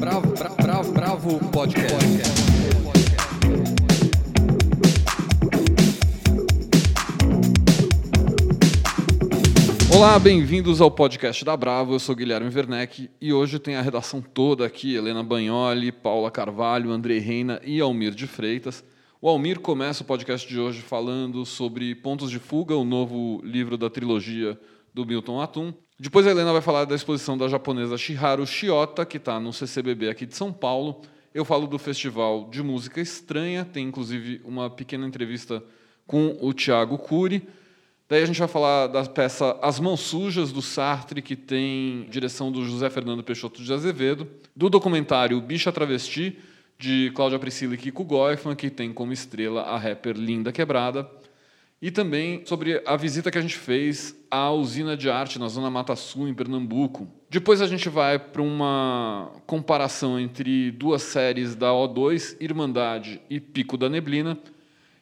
Bravo, bravo, bravo, bravo podcast. Olá, bem-vindos ao podcast da Bravo. Eu sou Guilherme Werneck e hoje tem a redação toda aqui: Helena Bagnoli, Paula Carvalho, André Reina e Almir de Freitas. O Almir começa o podcast de hoje falando sobre Pontos de Fuga, o novo livro da trilogia do Milton Atum. Depois a Helena vai falar da exposição da japonesa Shiharu Shiota, que está no CCBB aqui de São Paulo. Eu falo do Festival de Música Estranha, tem inclusive uma pequena entrevista com o Tiago Cury. Daí a gente vai falar da peça As Mãos Sujas, do Sartre, que tem direção do José Fernando Peixoto de Azevedo, do documentário Bicha Travesti, de Cláudia Priscila e Kiko Goifman, que tem como estrela a rapper Linda Quebrada, e também sobre a visita que a gente fez à usina de arte na Zona Mata Sul, em Pernambuco. Depois a gente vai para uma comparação entre duas séries da O2, Irmandade e Pico da Neblina,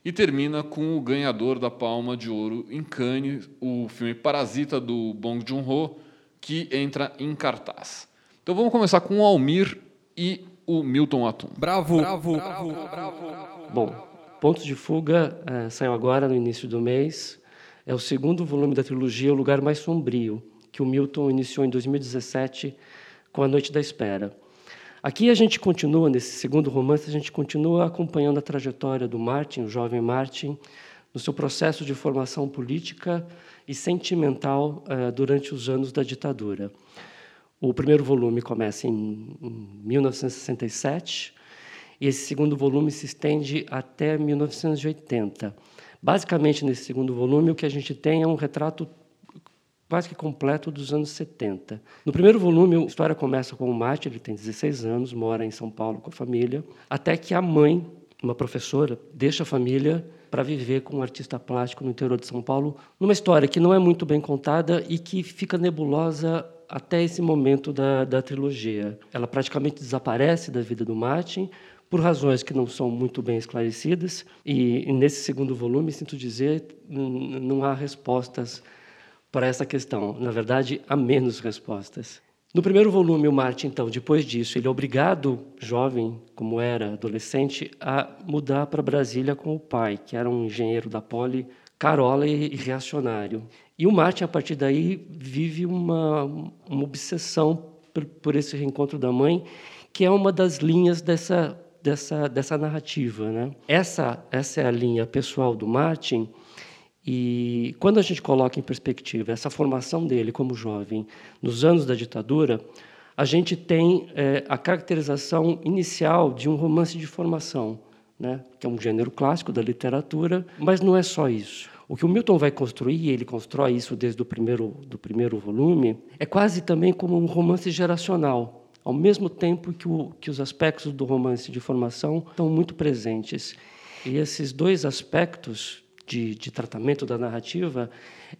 e termina com o ganhador da Palma de Ouro em Cannes, o filme Parasita do Bong Joon-ho, que entra em cartaz. Então vamos começar com o Almir e o Milton Atum. Bravo, bravo, bravo, bravo. Bom, Pontos de Fuga é, saiu agora no início do mês. É o segundo volume da trilogia O Lugar Mais Sombrio, que o Milton iniciou em 2017 com A Noite da Espera. Aqui a gente continua, nesse segundo romance, a gente continua acompanhando a trajetória do Martin, o jovem Martin, no seu processo de formação política e sentimental uh, durante os anos da ditadura. O primeiro volume começa em, em 1967, e esse segundo volume se estende até 1980. Basicamente, nesse segundo volume, o que a gente tem é um retrato quase que completo dos anos 70. No primeiro volume, a história começa com o Mate, ele tem 16 anos, mora em São Paulo com a família, até que a mãe, uma professora, deixa a família para viver com um artista plástico no interior de São Paulo, numa história que não é muito bem contada e que fica nebulosa até esse momento da, da trilogia. Ela praticamente desaparece da vida do Martin, por razões que não são muito bem esclarecidas, e nesse segundo volume, sinto dizer, não há respostas para essa questão. Na verdade, há menos respostas. No primeiro volume, o Martin, então, depois disso, ele é obrigado, jovem como era, adolescente, a mudar para Brasília com o pai, que era um engenheiro da Poli, carola e reacionário. E o Martin, a partir daí, vive uma, uma obsessão por, por esse reencontro da mãe, que é uma das linhas dessa dessa, dessa narrativa. Né? Essa, essa é a linha pessoal do Martin, e quando a gente coloca em perspectiva essa formação dele como jovem nos anos da ditadura, a gente tem é, a caracterização inicial de um romance de formação, né? que é um gênero clássico da literatura, mas não é só isso. O que o Milton vai construir, e ele constrói isso desde o primeiro, do primeiro volume, é quase também como um romance geracional ao mesmo tempo que, o, que os aspectos do romance de formação estão muito presentes. E esses dois aspectos de, de, tratamento da narrativa,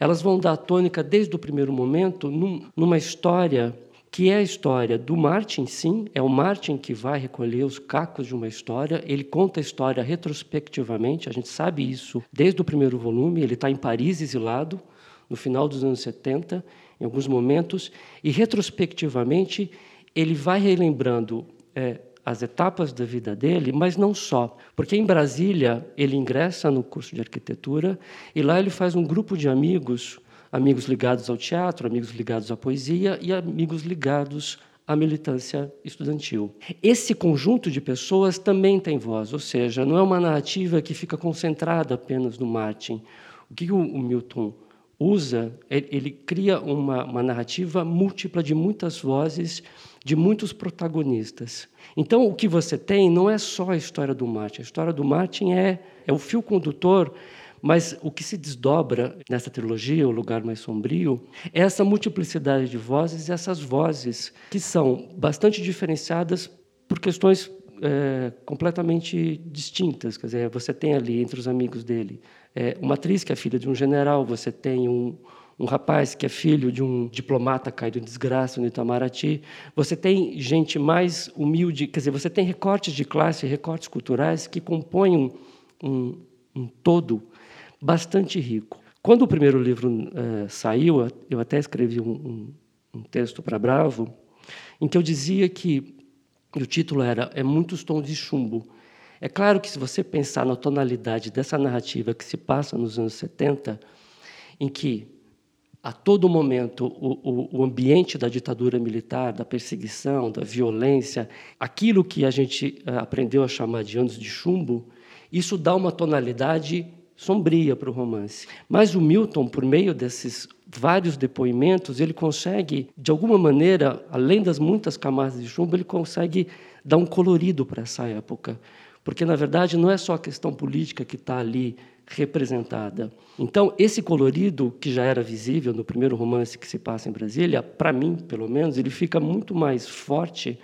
elas vão dar tônica desde o primeiro momento num, numa história que é a história do Martin, sim, é o Martin que vai recolher os cacos de uma história, ele conta a história retrospectivamente, a gente sabe isso desde o primeiro volume, ele está em Paris exilado, no final dos anos 70, em alguns momentos, e retrospectivamente ele vai relembrando é, as etapas da vida dele, mas não só, porque em Brasília ele ingressa no curso de arquitetura e lá ele faz um grupo de amigos, amigos ligados ao teatro, amigos ligados à poesia e amigos ligados à militância estudantil. Esse conjunto de pessoas também tem voz, ou seja, não é uma narrativa que fica concentrada apenas no Martin. O que o Milton usa, ele cria uma, uma narrativa múltipla de muitas vozes de muitos protagonistas. Então, o que você tem não é só a história do Martin. A história do Martin é, é o fio condutor, mas o que se desdobra nessa trilogia, O Lugar Mais Sombrio, é essa multiplicidade de vozes e essas vozes que são bastante diferenciadas por questões é, completamente distintas. Quer dizer, você tem ali entre os amigos dele é, uma atriz que é filha de um general, você tem um, um rapaz que é filho de um diplomata caído em desgraça no Itamaraty. Você tem gente mais humilde, quer dizer, você tem recortes de classe, recortes culturais que compõem um, um, um todo bastante rico. Quando o primeiro livro uh, saiu, eu até escrevi um, um texto para Bravo, em que eu dizia que o título era É Muitos Tons de Chumbo. É claro que, se você pensar na tonalidade dessa narrativa que se passa nos anos 70, em que a todo momento o, o, o, ambiente da ditadura militar, da perseguição, da violência, aquilo que a gente eh, aprendeu a chamar de anos de chumbo, isso dá uma tonalidade sombria para o romance. Mas o Milton, por meio desses vários depoimentos, ele consegue, de alguma maneira, além das muitas camadas de chumbo, ele consegue dar um colorido para essa época. Porque, na verdade, não é só a questão política que está ali representada. Então, esse colorido, que já era visível no primeiro romance que se passa em Brasília, para mim, pelo menos, ele fica muito mais forte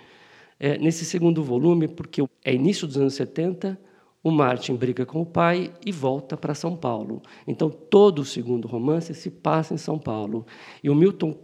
é, nesse segundo volume, porque é início dos anos 70, o Martin briga com o pai e volta para São Paulo. Então, todo o segundo romance se passa em São Paulo. E o Milton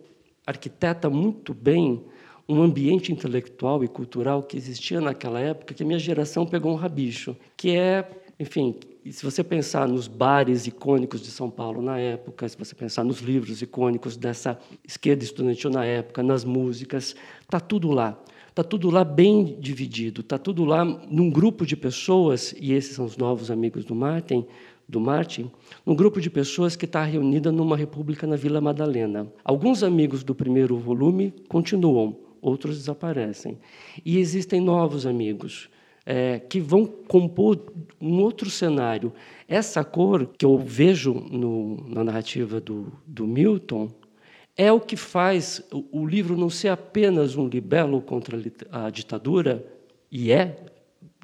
arquiteta muito bem um ambiente intelectual e cultural que existia naquela época, que a minha geração pegou um rabicho, que é, enfim, se você pensar nos bares icônicos de São Paulo na época, se você pensar nos livros icônicos dessa esquerda estudantil na época, nas músicas, está tudo lá. Está tudo lá bem dividido, está tudo lá num grupo de pessoas, e esses são os novos amigos do Martin, do Martin, um grupo de pessoas que está reunida numa república na Vila Madalena. Alguns amigos do primeiro volume continuam, outros desaparecem. E existem novos amigos é, que vão compor um outro cenário. Essa cor que eu vejo no, na narrativa do, do Milton é o que faz o, o livro não ser apenas um libelo contra a ditadura, e é,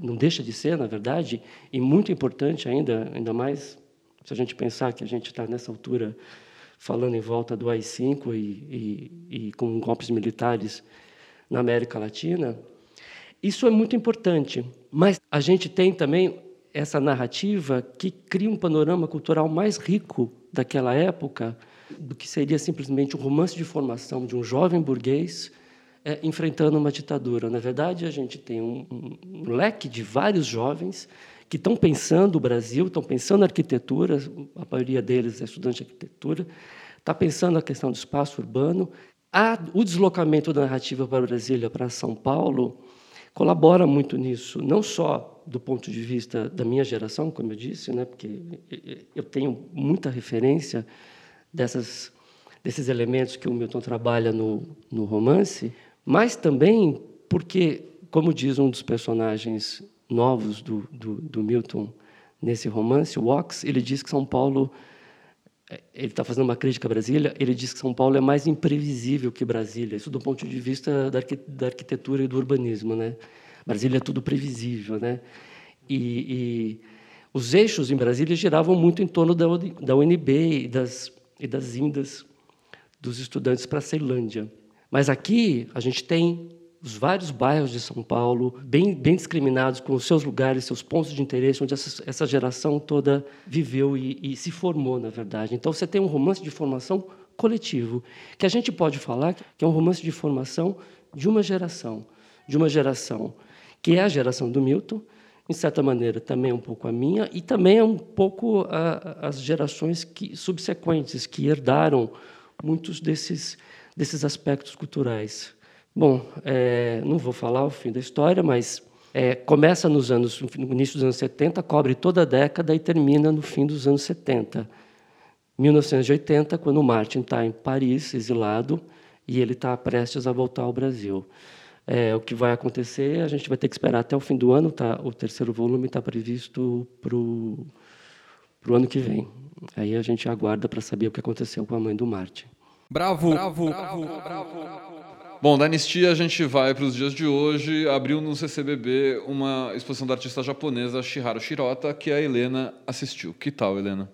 não deixa de ser, na verdade, e muito importante ainda, ainda mais se a gente pensar que a gente está nessa altura falando em volta do AI-5 e, e, e com golpes militares na América Latina, isso é muito importante. Mas a gente tem também essa narrativa que cria um panorama cultural mais rico daquela época do que seria simplesmente um romance de formação de um jovem burguês é, enfrentando uma ditadura. Na verdade, a gente tem um, um, leque de vários jovens que estão pensando o Brasil, estão pensando a arquitetura, a maioria deles é estudante de arquitetura, está pensando a questão do espaço urbano, a, o deslocamento da narrativa para Brasília, para São Paulo, colabora muito nisso, não só do ponto de vista da minha geração, como eu disse, né, porque eu tenho muita referência dessas, desses elementos que o Milton trabalha no, no romance, mas também porque, como diz um dos personagens novos do, do, do Milton nesse romance, o Ox, ele diz que São Paulo ele está fazendo uma crítica a Brasília, ele diz que São Paulo é mais imprevisível que Brasília, isso do ponto de vista da, arquitetura e do urbanismo. Né? Brasília é tudo previsível. Né? E, e os eixos em Brasília giravam muito em torno da, da UNB e das, e das indas dos estudantes para a Ceilândia. Mas aqui a gente tem os vários bairros de São Paulo, bem, bem discriminados, com os seus lugares, seus pontos de interesse, onde essa, essa geração toda viveu e, e, se formou, na verdade. Então, você tem um romance de formação coletivo, que a gente pode falar que é um romance de formação de uma geração, de uma geração que é a geração do Milton, em certa maneira também é um pouco a minha, e também é um pouco a, as gerações que, subsequentes, que herdaram muitos desses, desses aspectos culturais. Bom, é, não vou falar o fim da história, mas é, começa nos anos, no início dos anos 70, cobre toda a década e termina no fim dos anos 70. 1980, quando o Martin está em Paris, exilado, e ele está prestes a voltar ao Brasil. É, o que vai acontecer, a gente vai ter que esperar até o fim do ano. Tá? O terceiro volume está previsto para o ano que vem. Aí a gente aguarda para saber o que aconteceu com a mãe do Martin. Bravo, bravo, bravo, bravo. Bom, da anistia a gente vai para os dias de hoje. Abriu no CCBB uma exposição da artista japonesa Shiharu Shirota, que a Helena assistiu. Que tal, Helena?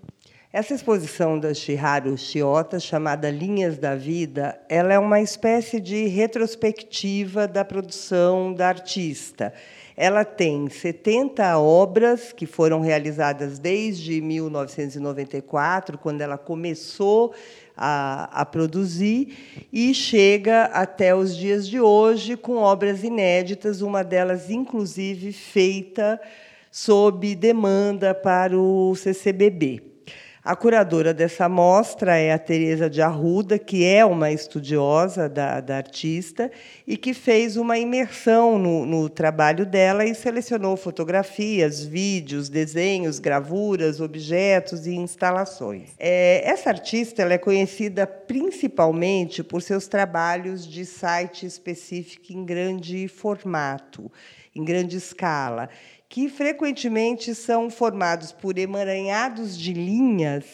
Essa exposição da Shiharu Shirota, chamada Linhas da Vida, ela é uma espécie de retrospectiva da produção da artista. Ela tem 70 obras que foram realizadas desde 1994, quando ela começou a, a, produzir e chega até os dias de hoje com obras inéditas, uma delas, inclusive, feita sob demanda para o CCBB. A curadora dessa mostra é a Teresa de Arruda, que é uma estudiosa da, da artista e que fez uma imersão no, no, trabalho dela e selecionou fotografias, vídeos, desenhos, gravuras, objetos e instalações. É, essa artista ela é conhecida principalmente por seus trabalhos de site específico em grande formato, em grande escala que frequentemente são formados por emaranhados de linhas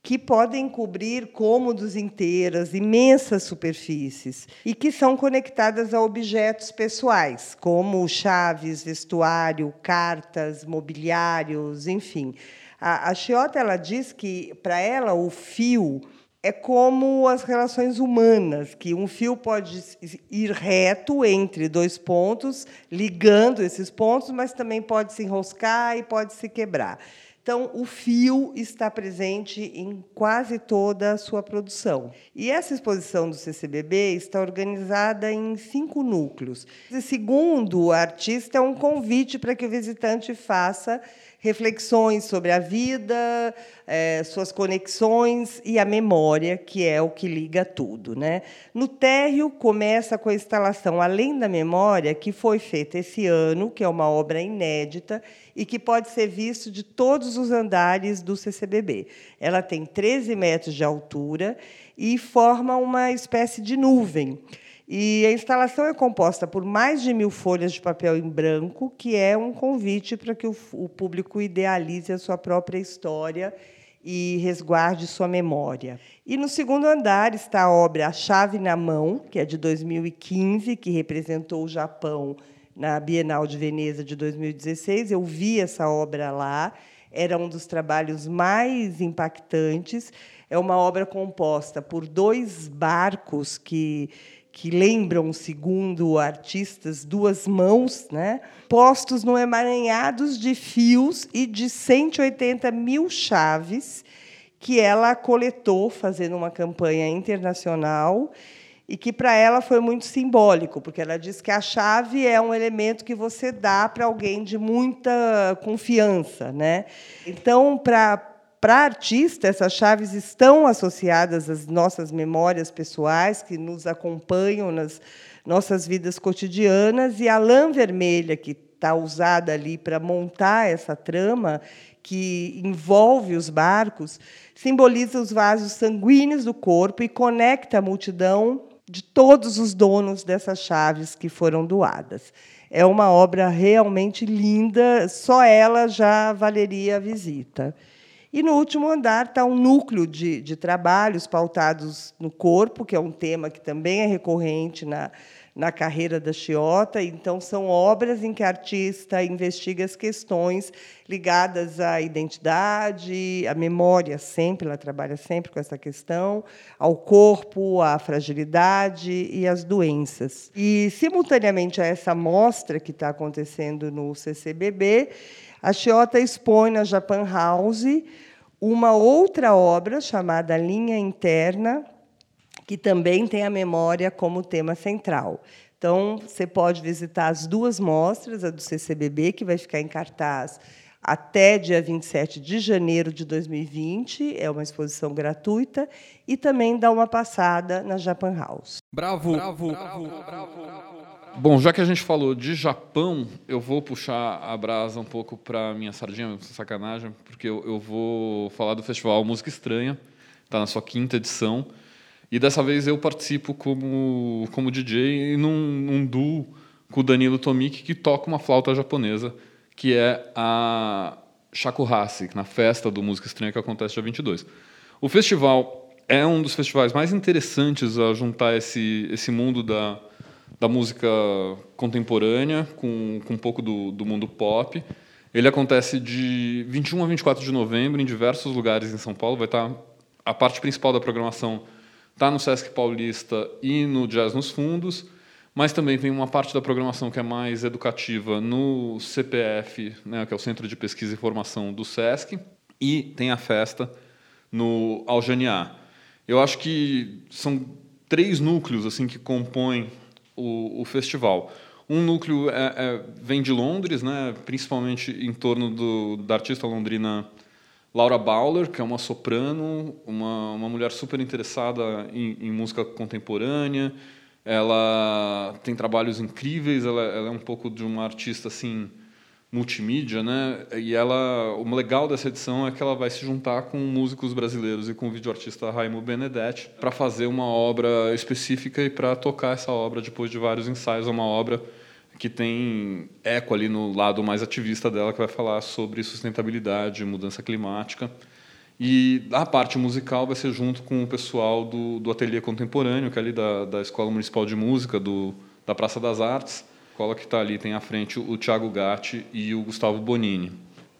que podem cobrir cômodos inteiras, imensas superfícies, e que são conectadas a objetos pessoais, como chaves, vestuário, cartas, mobiliários, enfim. A, a Chiota ela diz que, para ela, o fio é como as relações humanas, que um fio pode ir reto entre dois pontos, ligando esses pontos, mas também pode se enroscar e pode se quebrar. Então, o fio está presente em quase toda a sua produção. E essa exposição do CCBB está organizada em cinco núcleos. E, segundo o artista, é um convite para que o visitante faça reflexões sobre a vida, é, suas conexões e a memória, que é o que liga tudo. Né? No térreo, começa com a instalação Além da Memória, que foi feita esse ano, que é uma obra inédita e que pode ser visto de todos os andares do CCBB. Ela tem 13 metros de altura e forma uma espécie de nuvem. E a instalação é composta por mais de mil folhas de papel em branco, que é um convite para que o, o público idealize a sua própria história e resguarde sua memória. E no segundo andar está a obra A Chave na Mão, que é de 2015, que representou o Japão na Bienal de Veneza de 2016. Eu vi essa obra lá, era um dos trabalhos mais impactantes. É uma obra composta por dois barcos que que lembram, segundo artistas, duas mãos, né, postos no emaranhados de fios e de 180 mil chaves que ela coletou fazendo uma campanha internacional e que para ela foi muito simbólico, porque ela diz que a chave é um elemento que você dá para alguém de muita confiança, né? Então, para para artista, essas chaves estão associadas às nossas memórias pessoais, que nos acompanham nas nossas vidas cotidianas, e a lã vermelha, que está usada ali para montar essa trama, que envolve os barcos, simboliza os vasos sanguíneos do corpo e conecta a multidão de todos os donos dessas chaves que foram doadas. É uma obra realmente linda, só ela já valeria a visita. E no último andar está um núcleo de, de trabalhos pautados no corpo, que é um tema que também é recorrente na, na carreira da Chiota. Então, são obras em que a artista investiga as questões ligadas à identidade, à memória, sempre, ela trabalha sempre com essa questão, ao corpo, à fragilidade e às doenças. E, simultaneamente a essa mostra que está acontecendo no CCBB, a Chiota expõe na Japan House uma outra obra chamada Linha Interna, que também tem a memória como tema central. Então, você pode visitar as duas mostras, a do CCBB, que vai ficar em cartaz até dia 27 de janeiro de 2020, é uma exposição gratuita, e também dar uma passada na Japan House. Bravo, bravo, bravo, bravo. bravo. Bom, já que a gente falou de Japão, eu vou puxar a brasa um pouco para minha sardinha, sacanagem, porque eu, eu, vou falar do festival Música Estranha, está na sua quinta edição, e dessa vez eu participo como, como DJ num, num duo com o Danilo Tomik, que toca uma flauta japonesa, que é a Shakuhachi, na festa do Música Estranha que acontece dia 22. O festival é um dos festivais mais interessantes a juntar esse, esse mundo da da música contemporânea, com, com um pouco do, do mundo pop. Ele acontece de 21 a 24 de novembro em diversos lugares em São Paulo. Vai estar a parte principal da programação está no Sesc Paulista e no Jazz nos Fundos, mas também tem uma parte da programação que é mais educativa no CPF, né, que é o Centro de Pesquisa e Formação do Sesc, e tem a festa no Algeniá. Eu acho que são três núcleos assim que compõem o, o festival. Um núcleo é, é, vem de Londres, né, principalmente em torno do, da artista londrina Laura Bauer, que é uma soprano, uma, uma mulher super interessada em, em música contemporânea. Ela tem trabalhos incríveis, ela, ela, é um pouco de uma artista assim multimídia, né? E ela, o legal dessa edição é que ela vai se juntar com músicos brasileiros e com o videoartista Raimundo Benedetti para fazer uma obra específica e para tocar essa obra depois de vários ensaios, é uma obra que tem eco ali no lado mais ativista dela, que vai falar sobre sustentabilidade, mudança climática. E a parte musical vai ser junto com o pessoal do, do Ateliê Contemporâneo, que é ali da, da Escola Municipal de Música, do, da Praça das Artes. A escola que está ali tem à frente o Tiago Gatti e o Gustavo Bonini.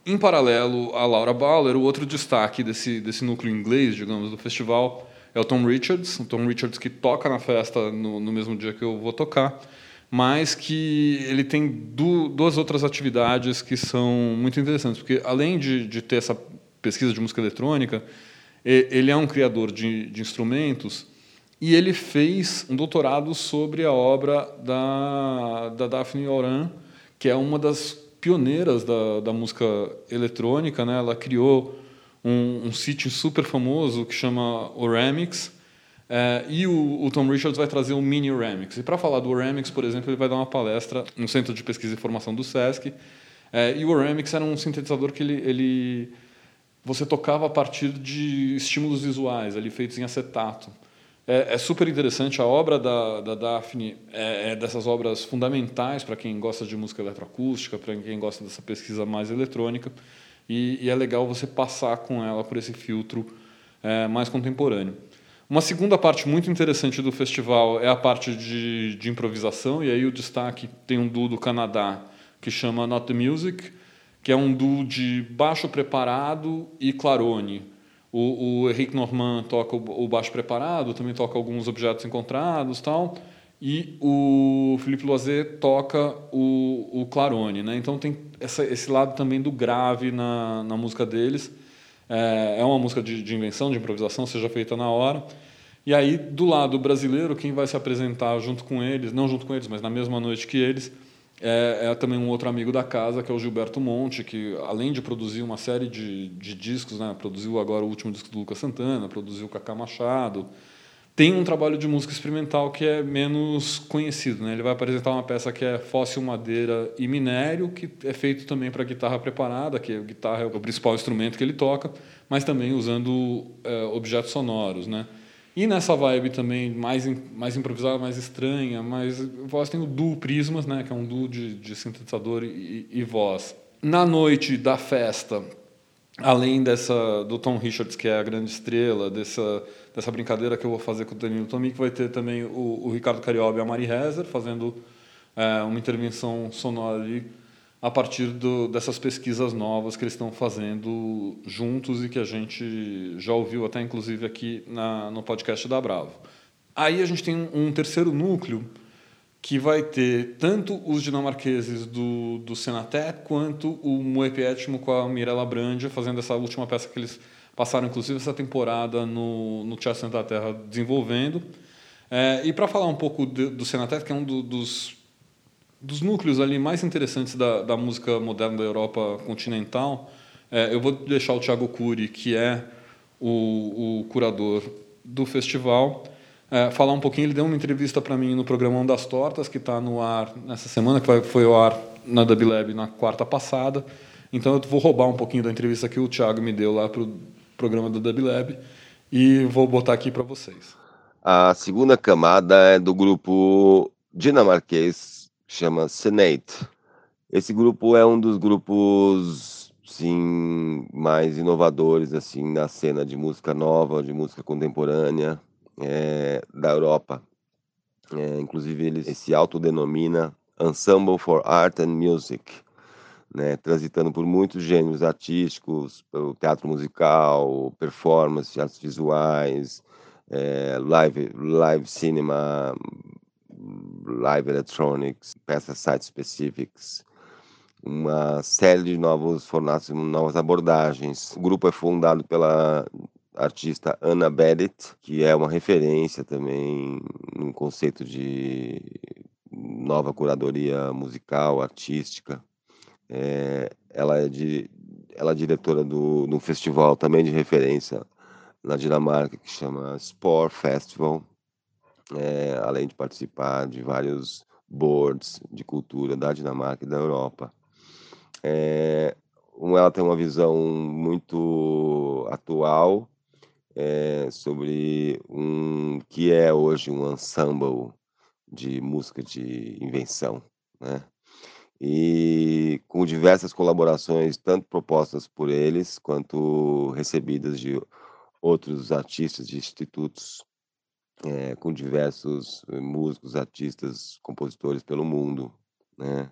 Em paralelo a Laura Bauer, o outro destaque desse, desse núcleo inglês, digamos, do festival é o Tom Richards. O Tom Richards que toca na festa no, no mesmo dia que eu vou tocar mas que ele tem du duas outras atividades que são muito interessantes, porque além de, de ter essa pesquisa de música eletrônica, ele é um criador de, de instrumentos e ele fez um doutorado sobre a obra da, da Daphne Oran, que é uma das pioneiras da, da música eletrônica. Né? Ela criou um, um sítio super famoso que chama Oramix, é, e o, o, Tom Richards vai trazer um mini Remix. E para falar do Remix, por exemplo, ele vai dar uma palestra no Centro de Pesquisa e Formação do SESC. É, e o Remix era um sintetizador que ele, ele, você tocava a partir de estímulos visuais, ali feitos em acetato. É, é super interessante. A obra da, da Daphne é, é dessas obras fundamentais para quem gosta de música eletroacústica, para quem gosta dessa pesquisa mais eletrônica. E, e, é legal você passar com ela por esse filtro é, mais contemporâneo. Uma segunda parte muito interessante do festival é a parte de, de improvisação, e aí o destaque tem um duo do Canadá que chama Not the Music, que é um duo de baixo preparado e clarone. O, o Henrique Normand toca o, o baixo preparado, também toca alguns objetos encontrados tal, e o Felipe Loiset toca o, o clarone. Né? Então tem essa, esse lado também do grave na, na música deles. É, é uma música de, de invenção, de improvisação, seja feita na hora. E aí, do lado brasileiro, quem vai se apresentar junto com eles, não junto com eles, mas na mesma noite que eles, é, é, também um outro amigo da casa, que é o Gilberto Monte, que além de produzir uma série de, de discos, né, produziu agora o último disco do Lucas Santana, produziu o Cacá Machado, tem um trabalho de música experimental que é menos conhecido. Né? Ele vai apresentar uma peça que é fóssil, madeira e minério, que é feito também para guitarra preparada, que a guitarra é o principal instrumento que ele toca, mas também usando é, objetos sonoros. Né? E nessa vibe também mais, mais improvisada, mais estranha, mais voz tem o duo Prismas, né, que é um duo de, de sintetizador e, e voz. Na noite da festa, além dessa do Tom Richards, que é a grande estrela, dessa, dessa brincadeira que eu vou fazer com o Danilo Tomic, vai ter também o, o Ricardo Carioba e a Mari Rezer fazendo é, uma intervenção sonora ali a partir do, dessas pesquisas novas que eles estão fazendo juntos e que a gente já ouviu até inclusive aqui na, no podcast da Bravo. Aí a gente tem um terceiro núcleo que vai ter tanto os dinamarqueses do, do Senatet quanto o Moep Etmo com a Mirella Brandia fazendo essa última peça que eles passaram, inclusive, essa temporada no, no Teatro Santa Terra desenvolvendo. É, e para falar um pouco de, do Senatet, que é um do, dos, dos núcleos ali mais interessantes da, da música moderna da Europa continental, é, eu vou deixar o Thiago Cury, que é o, o curador do festival, é, falar um pouquinho. Ele deu uma entrevista para mim no programa das Tortas, que está no ar nessa semana, que foi ao ar na Dublab na quarta passada. Então eu vou roubar um pouquinho da entrevista que o Thiago me deu lá para o programa da Dublab e vou botar aqui para vocês. A segunda camada é do grupo dinamarquês, chama Senate. Esse grupo é um dos grupos sim mais inovadores assim na cena de música nova, de música contemporânea é, da Europa. É, inclusive, ele se autodenomina Ensemble for Art and Music, né, transitando por muitos gêneros artísticos, pelo teatro musical, performance, artes visuais, é, live, live cinema, live electronics, peças site specifics, uma série de novos formatos, novas abordagens. O grupo é fundado pela artista Anna Bennett, que é uma referência também no conceito de nova curadoria musical, artística. É, ela é de ela é diretora do, do festival também de referência na Dinamarca que chama Spore Festival, é, além de participar de vários boards de cultura da Dinamarca e da Europa. É, ela tem uma visão muito atual é, sobre um que é hoje um ensemble de música de invenção, né? E com diversas colaborações, tanto propostas por eles quanto recebidas de outros artistas de institutos, é, com diversos músicos, artistas, compositores pelo mundo, né?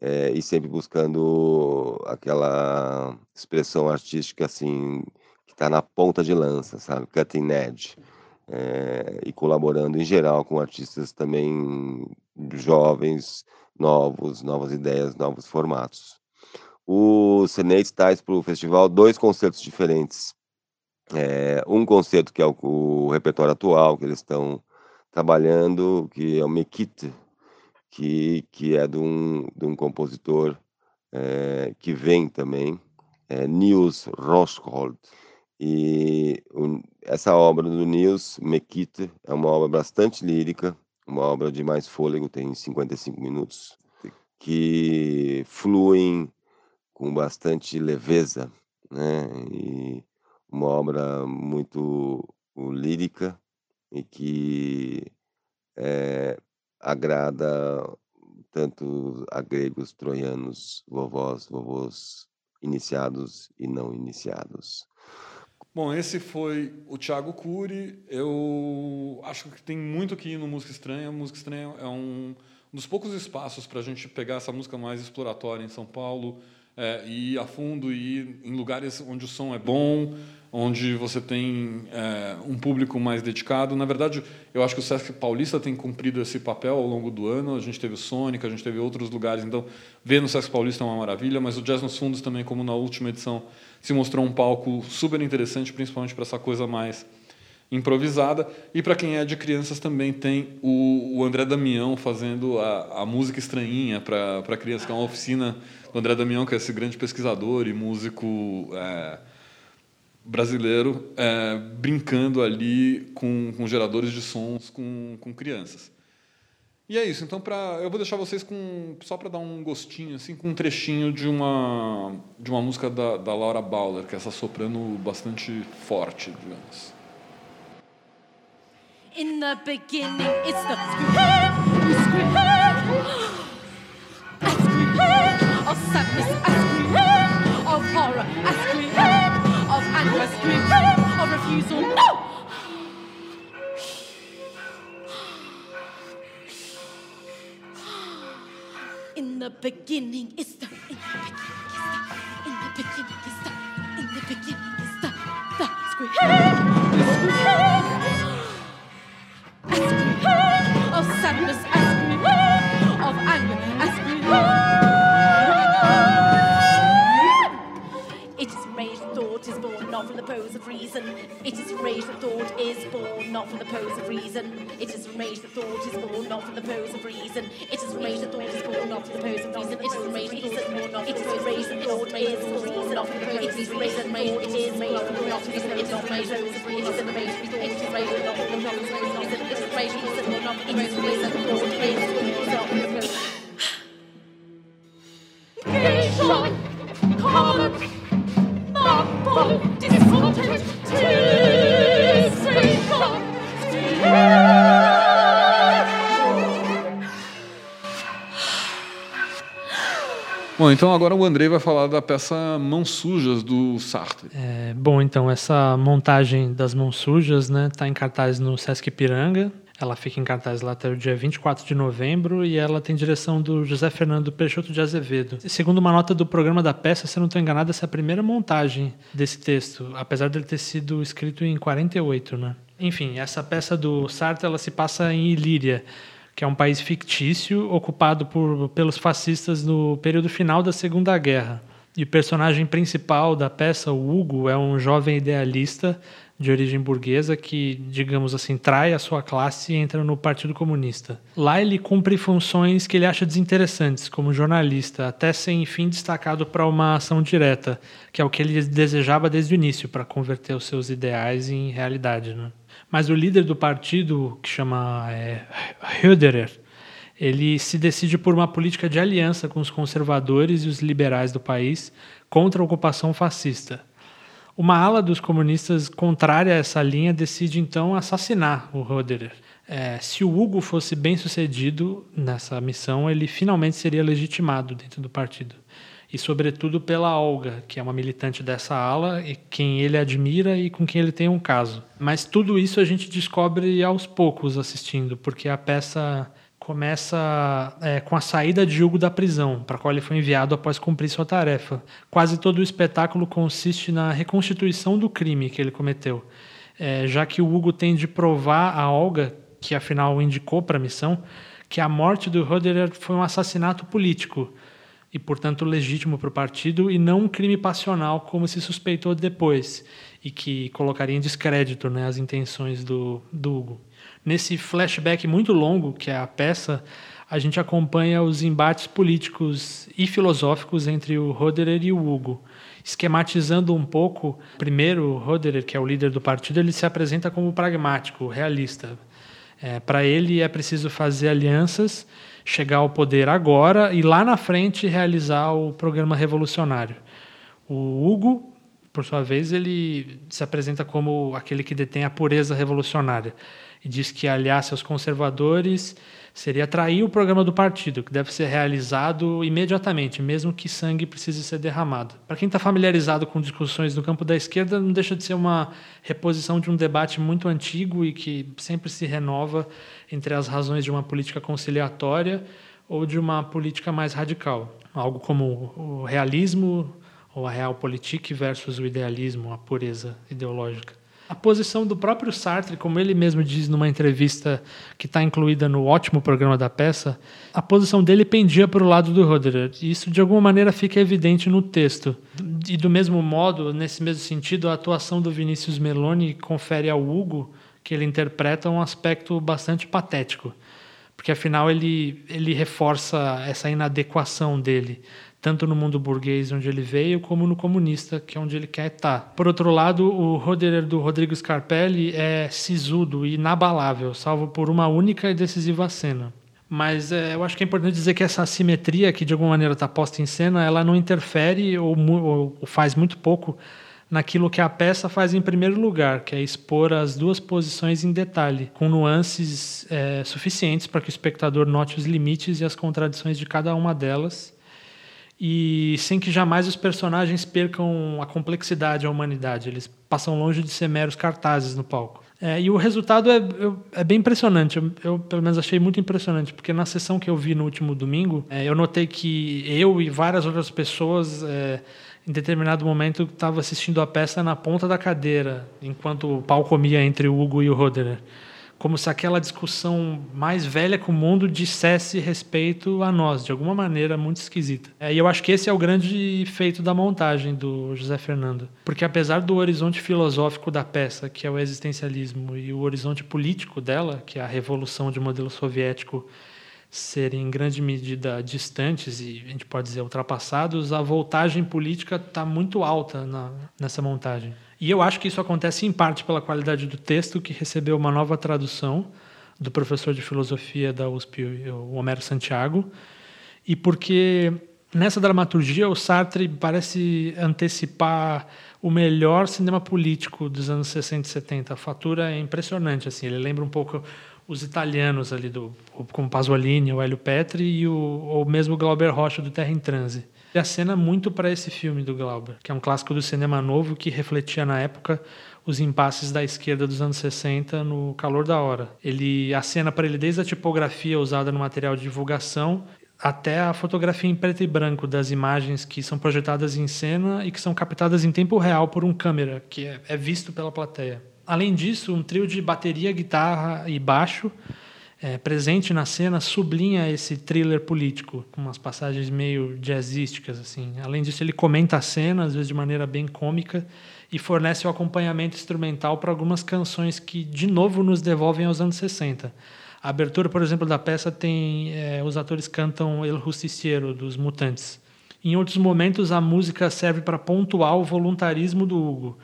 É, e sempre buscando aquela expressão artística assim que está na ponta de lança, sabe, cutting edge, é, e colaborando em geral com artistas também jovens, novos, novas ideias, novos formatos. O Senate traz para o festival dois concertos diferentes. É, um concerto que é o, o, repertório atual que eles estão trabalhando, que é o Mekite, que, que é de um, de um compositor é, que vem também, é Niels Roscold. E um, essa obra do Niels Mekite é uma obra bastante lírica, uma obra de mais fôlego, tem 55 minutos, que fluem com bastante leveza, né? E uma obra muito lírica e que é, agrada tanto a gregos, troianos, vovós, vovôs, iniciados e não iniciados. Bom, esse foi o Thiago Cury. Eu acho que tem muito que ir no Música Estranha. Música Estranha é um, dos poucos espaços para a gente pegar essa música mais exploratória em São Paulo é, e ir a fundo e ir em lugares onde o som é bom, onde você tem é, um público mais dedicado. Na verdade, eu acho que o Sesc Paulista tem cumprido esse papel ao longo do ano. A gente teve o Sonic, a gente teve outros lugares. Então, ver no Sesc Paulista é uma maravilha, mas o Jazz nos Fundos também, como na última edição, se mostrou um palco super interessante, principalmente para essa coisa mais improvisada. E para quem é de crianças também tem o, o André Damião fazendo a, a música estranhinha para crianças, que é uma oficina do André Damião, que é esse grande pesquisador e músico... É, brasileiro é, brincando ali com, com, geradores de sons com, com crianças. E é isso. Então, pra, eu vou deixar vocês com só para dar um gostinho, assim, com um trechinho de uma de uma música da, da Laura Bauer, que é essa soprano bastante forte, digamos. In the beginning, it's the scream, scream, a scream of sadness, a scream of horror, a scream of anger, scream of refusal. No! In the beginning is the, in the beginning is the, in the beginning is the, in the beginning is the, the scream, sadness, ask me oh, of anger, ask me oh, not from the pose of reason. It is rage that thought is born, not from the pose of reason. It is rage that thought is born, not from the pose of reason. It is rage that thought is born, not from the pose of reason. It is rage that thought is born, not from the pose of reason. It is rage that thought is not from the pose of reason. It is rage that thought is born, not from the pose of reason. It is rage that thought is not from the pose of reason. It is rage that thought is not from the pose of reason. It is rage that thought is not from the pose of reason. It is rage that thought is not from the pose of reason. Bom, então agora o André vai falar da peça Mãos Sujas do Sartre. É, bom, então essa montagem das Mãos Sujas né, tá em cartaz no Sesc Piranga. Ela fica em cartaz lá até o dia 24 de novembro e ela tem direção do José Fernando Peixoto de Azevedo. Segundo uma nota do programa da peça, se eu não estou enganado, essa é a primeira montagem desse texto, apesar dele ter sido escrito em 48, né? Enfim, essa peça do Sartre ela se passa em Ilíria, que é um país fictício ocupado por, pelos fascistas no período final da Segunda Guerra. E o personagem principal da peça, o Hugo, é um jovem idealista de origem burguesa que, digamos assim, trai a sua classe e entra no Partido Comunista. Lá ele cumpre funções que ele acha desinteressantes, como jornalista, até ser, enfim, destacado para uma ação direta, que é o que ele desejava desde o início, para converter os seus ideais em realidade. Né? Mas o líder do partido, que chama é, Hüderer, ele se decide por uma política de aliança com os conservadores e os liberais do país contra a ocupação fascista. Uma ala dos comunistas contrária a essa linha decide então assassinar o Roderer. É, se o Hugo fosse bem sucedido nessa missão, ele finalmente seria legitimado dentro do partido. E, sobretudo, pela Olga, que é uma militante dessa ala e quem ele admira e com quem ele tem um caso. Mas tudo isso a gente descobre aos poucos assistindo, porque a peça começa é, com a saída de Hugo da prisão, para qual ele foi enviado após cumprir sua tarefa. Quase todo o espetáculo consiste na reconstituição do crime que ele cometeu, é, já que o Hugo tem de provar a Olga, que afinal o indicou para a missão, que a morte do Roderer foi um assassinato político e, portanto, legítimo para o partido e não um crime passional, como se suspeitou depois, e que colocaria em descrédito né, as intenções do, do Hugo. Nesse flashback muito longo, que é a peça, a gente acompanha os embates políticos e filosóficos entre o Roderer e o Hugo. Esquematizando um pouco, primeiro, o Roderer, que é o líder do partido, ele se apresenta como pragmático, realista. É, Para ele é preciso fazer alianças, chegar ao poder agora e lá na frente realizar o programa revolucionário. O Hugo, por sua vez, ele se apresenta como aquele que detém a pureza revolucionária e diz que aliar-se aos conservadores seria trair o programa do partido, que deve ser realizado imediatamente, mesmo que sangue precise ser derramado. Para quem está familiarizado com discussões no campo da esquerda, não deixa de ser uma reposição de um debate muito antigo e que sempre se renova entre as razões de uma política conciliatória ou de uma política mais radical. Algo como o realismo ou a realpolitik versus o idealismo, a pureza ideológica. A posição do próprio Sartre, como ele mesmo diz numa entrevista que está incluída no ótimo programa da peça, a posição dele pendia para o lado do Roderer. E isso, de alguma maneira, fica evidente no texto. E, do mesmo modo, nesse mesmo sentido, a atuação do Vinícius Meloni confere ao Hugo, que ele interpreta, um aspecto bastante patético. Porque, afinal, ele, ele reforça essa inadequação dele tanto no mundo burguês onde ele veio, como no comunista, que é onde ele quer estar. Por outro lado, o Roderer do Rodrigo Scarpelli é sisudo e inabalável, salvo por uma única e decisiva cena. Mas é, eu acho que é importante dizer que essa assimetria que de alguma maneira está posta em cena, ela não interfere ou, ou, faz muito pouco naquilo que a peça faz em primeiro lugar, que é expor as duas posições em detalhe, com nuances é, suficientes para que o espectador note os limites e as contradições de cada uma delas e sem que jamais os personagens percam a complexidade, a humanidade. Eles passam longe de ser meros cartazes no palco. É, e o resultado é, é bem impressionante. Eu, eu, pelo menos, achei muito impressionante, porque na sessão que eu vi no último domingo, é, eu notei que eu e várias outras pessoas, é, em determinado momento, estavam assistindo a peça na ponta da cadeira, enquanto o pau comia entre o Hugo e o Roderer como se aquela discussão mais velha que o mundo dissesse respeito a nós, de alguma maneira muito esquisita. É, e eu acho que esse é o grande feito da montagem do José Fernando. Porque apesar do horizonte filosófico da peça, que é o existencialismo, e o horizonte político dela, que é a revolução de modelo soviético, serem em grande medida distantes e a gente pode dizer ultrapassados, a voltagem política está muito alta na, nessa montagem. E eu acho que isso acontece em parte pela qualidade do texto, que recebeu uma nova tradução do professor de filosofia da USP, o Homero Santiago, e porque nessa dramaturgia o Sartre parece antecipar o melhor cinema político dos anos 60 e 70. A fatura é impressionante, assim, ele lembra um pouco os italianos ali do como Pasolini, o Hélio Petri e o, o mesmo Glauber Rocha do Terra em Transe a cena muito para esse filme do Glauber, que é um clássico do cinema novo que refletia na época os impasses da esquerda dos anos 60 no calor da hora. Ele acena para ele desde a tipografia usada no material de divulgação até a fotografia em preto e branco das imagens que são projetadas em cena e que são captadas em tempo real por um câmera, que é, é visto pela plateia. Além disso, um trio de bateria, guitarra e baixo é, presente na cena sublinha esse thriller político, com umas passagens meio jazzísticas. assim. Além disso, ele comenta a cena, às vezes de maneira bem cômica, e fornece o acompanhamento instrumental para algumas canções que, de novo, nos devolvem aos anos 60. A abertura, por exemplo, da peça tem é, os atores cantam El Justiciero dos Mutantes. Em outros momentos, a música serve para pontuar o voluntarismo do Hugo,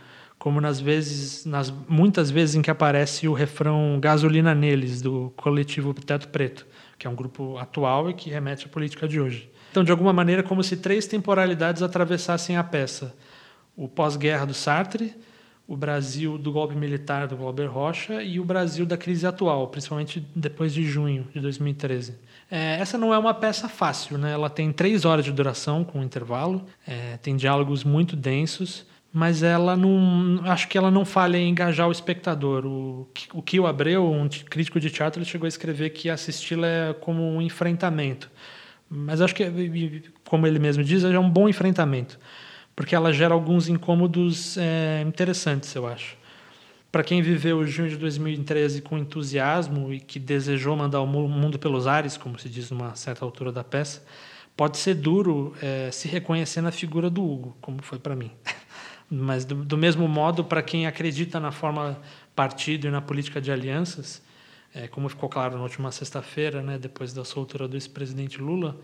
como nas vezes, nas muitas vezes em que aparece o refrão Gasolina neles do coletivo Teto Preto, que é um grupo atual e que remete à política de hoje. Então, de alguma maneira, como se três temporalidades atravessassem a peça: o pós-guerra do Sartre, o Brasil do golpe militar do Glauber Rocha e o Brasil da crise atual, principalmente depois de junho de 2013. É, essa não é uma peça fácil, né? Ela tem três horas de duração com intervalo, é, tem diálogos muito densos, mas ela não, acho que ela não falha em engajar o espectador. O, o Kio Abreu, um crítico de teatro, ele chegou a escrever que assistir é como um enfrentamento. Mas acho que, como ele mesmo diz, é um bom enfrentamento porque ela gera alguns incômodos é, interessantes, eu acho. Para quem viveu o junho de 2013 com entusiasmo e que desejou mandar o mundo pelos ares, como se diz numa certa altura da peça, pode ser duro é, se reconhecer na figura do Hugo, como foi para mim. Mas, do, do mesmo modo, para quem acredita na forma partido e na política de alianças, é, como ficou claro na última sexta-feira, né, depois da soltura do ex-presidente Lula,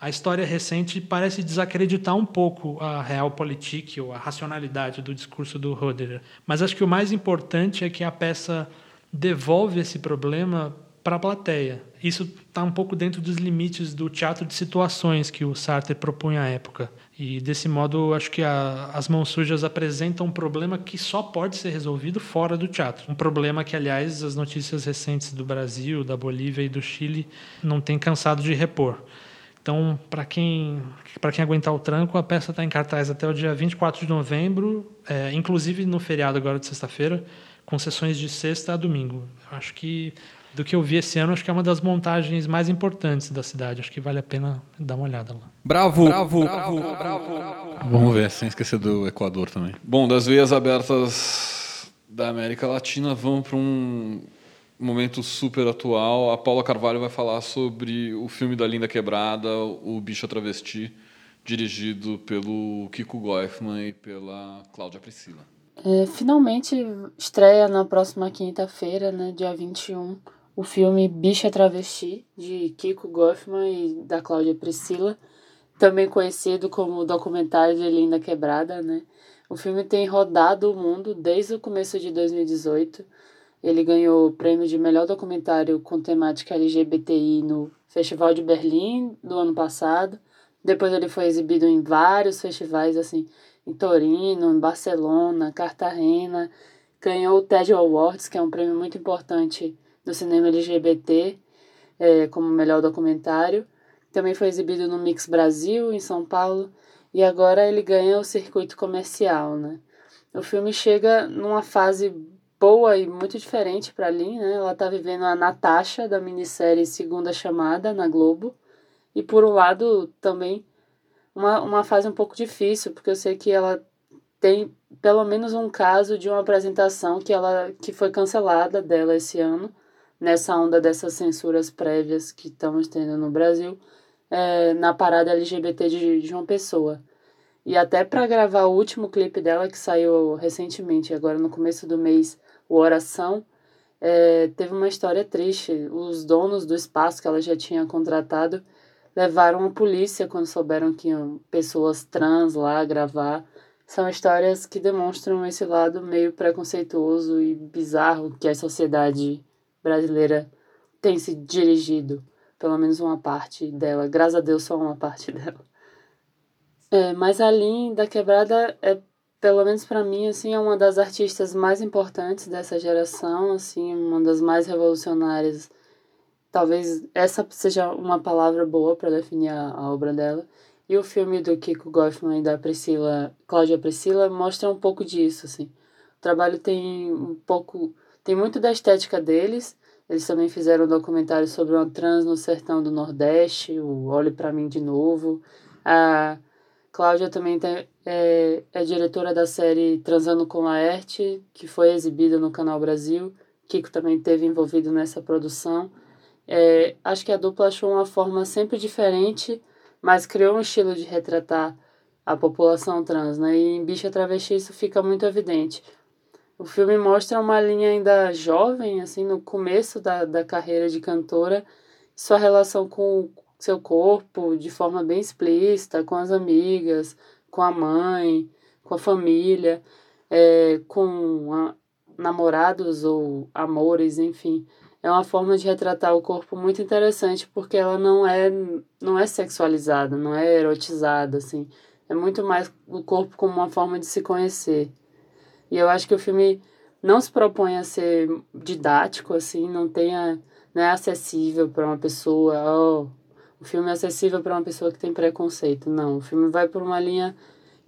a história recente parece desacreditar um pouco a realpolitik ou a racionalidade do discurso do Roder. Mas acho que o mais importante é que a peça devolve esse problema para a plateia. Isso está um pouco dentro dos limites do teatro de situações que o Sartre propunha à época. E desse modo, acho que a, as mãos sujas apresentam um problema que só pode ser resolvido fora do teatro. Um problema que, aliás, as notícias recentes do Brasil, da Bolívia e do Chile não têm cansado de repor. Então, para quem, quem aguentar o tranco, a peça está em cartaz até o dia 24 de novembro, é, inclusive no feriado agora de sexta-feira, com sessões de sexta a domingo. Acho que, do que eu vi esse ano, acho que é uma das montagens mais importantes da cidade. Acho que vale a pena dar uma olhada lá. Bravo! Bravo! Bravo! bravo, bravo. Vamos ver, sem esquecer do Equador também. Bom, das veias abertas da América Latina, vamos para um momento super atual. A Paula Carvalho vai falar sobre o filme da Linda Quebrada, O Bicho a Travesti, dirigido pelo Kiko Goifman e pela Cláudia Priscila. É, finalmente estreia na próxima quinta-feira, né, dia 21, o filme Bicha Travesti, de Kiko Goffman e da Cláudia Priscila, também conhecido como documentário de Linda Quebrada. Né? O filme tem rodado o mundo desde o começo de 2018 ele ganhou o prêmio de melhor documentário com temática LGBTI no Festival de Berlim do ano passado. Depois ele foi exibido em vários festivais, assim, em Torino, em Barcelona, Cartagena. Ganhou o TED Awards, que é um prêmio muito importante do cinema LGBT, é, como melhor documentário. Também foi exibido no Mix Brasil, em São Paulo. E agora ele ganha o circuito comercial, né? O filme chega numa fase boa e muito diferente para Lin, né? Ela tá vivendo a Natasha da minissérie Segunda Chamada na Globo. E por um lado também uma, uma fase um pouco difícil, porque eu sei que ela tem pelo menos um caso de uma apresentação que ela que foi cancelada dela esse ano, nessa onda dessas censuras prévias que estamos tendo no Brasil, é, na parada LGBT de, de uma pessoa. E até para gravar o último clipe dela, que saiu recentemente, agora no começo do mês, o Oração, é, teve uma história triste. Os donos do espaço que ela já tinha contratado levaram a polícia quando souberam que iam pessoas trans lá gravar. São histórias que demonstram esse lado meio preconceituoso e bizarro que a sociedade brasileira tem se dirigido. Pelo menos uma parte dela. Graças a Deus, só uma parte dela. É, mas a Lin da Quebrada é pelo menos para mim, assim, é uma das artistas mais importantes dessa geração, assim, uma das mais revolucionárias. Talvez essa seja uma palavra boa para definir a, a, obra dela. E o filme do Kiko Goffman e da Priscila, Cláudia Priscila, mostra um pouco disso, assim. O trabalho tem um pouco, tem muito da estética deles. Eles também fizeram um documentário sobre uma trans no sertão do Nordeste, o Olhe para mim de novo. A Cláudia também tem, é, é diretora da série Transando com Laerte, que foi exibida no Canal Brasil. Kiko também esteve envolvido nessa produção. É, acho que a dupla achou uma forma sempre diferente, mas criou um estilo de retratar a população trans, né? E em Bicha Travesti isso fica muito evidente. O filme mostra uma linha ainda jovem, assim, no começo da, da carreira de cantora, sua relação com seu corpo de forma bem explícita, com as amigas, com a mãe, com a família, é, com a, namorados ou amores, enfim. É uma forma de retratar o corpo muito interessante porque ela não é não é sexualizada, não é erotizada assim. É muito mais o corpo como uma forma de se conhecer. E eu acho que o filme não se propõe a ser didático assim, não tenha não é acessível para uma pessoa, oh, o filme é acessível para uma pessoa que tem preconceito. Não, o filme vai por uma linha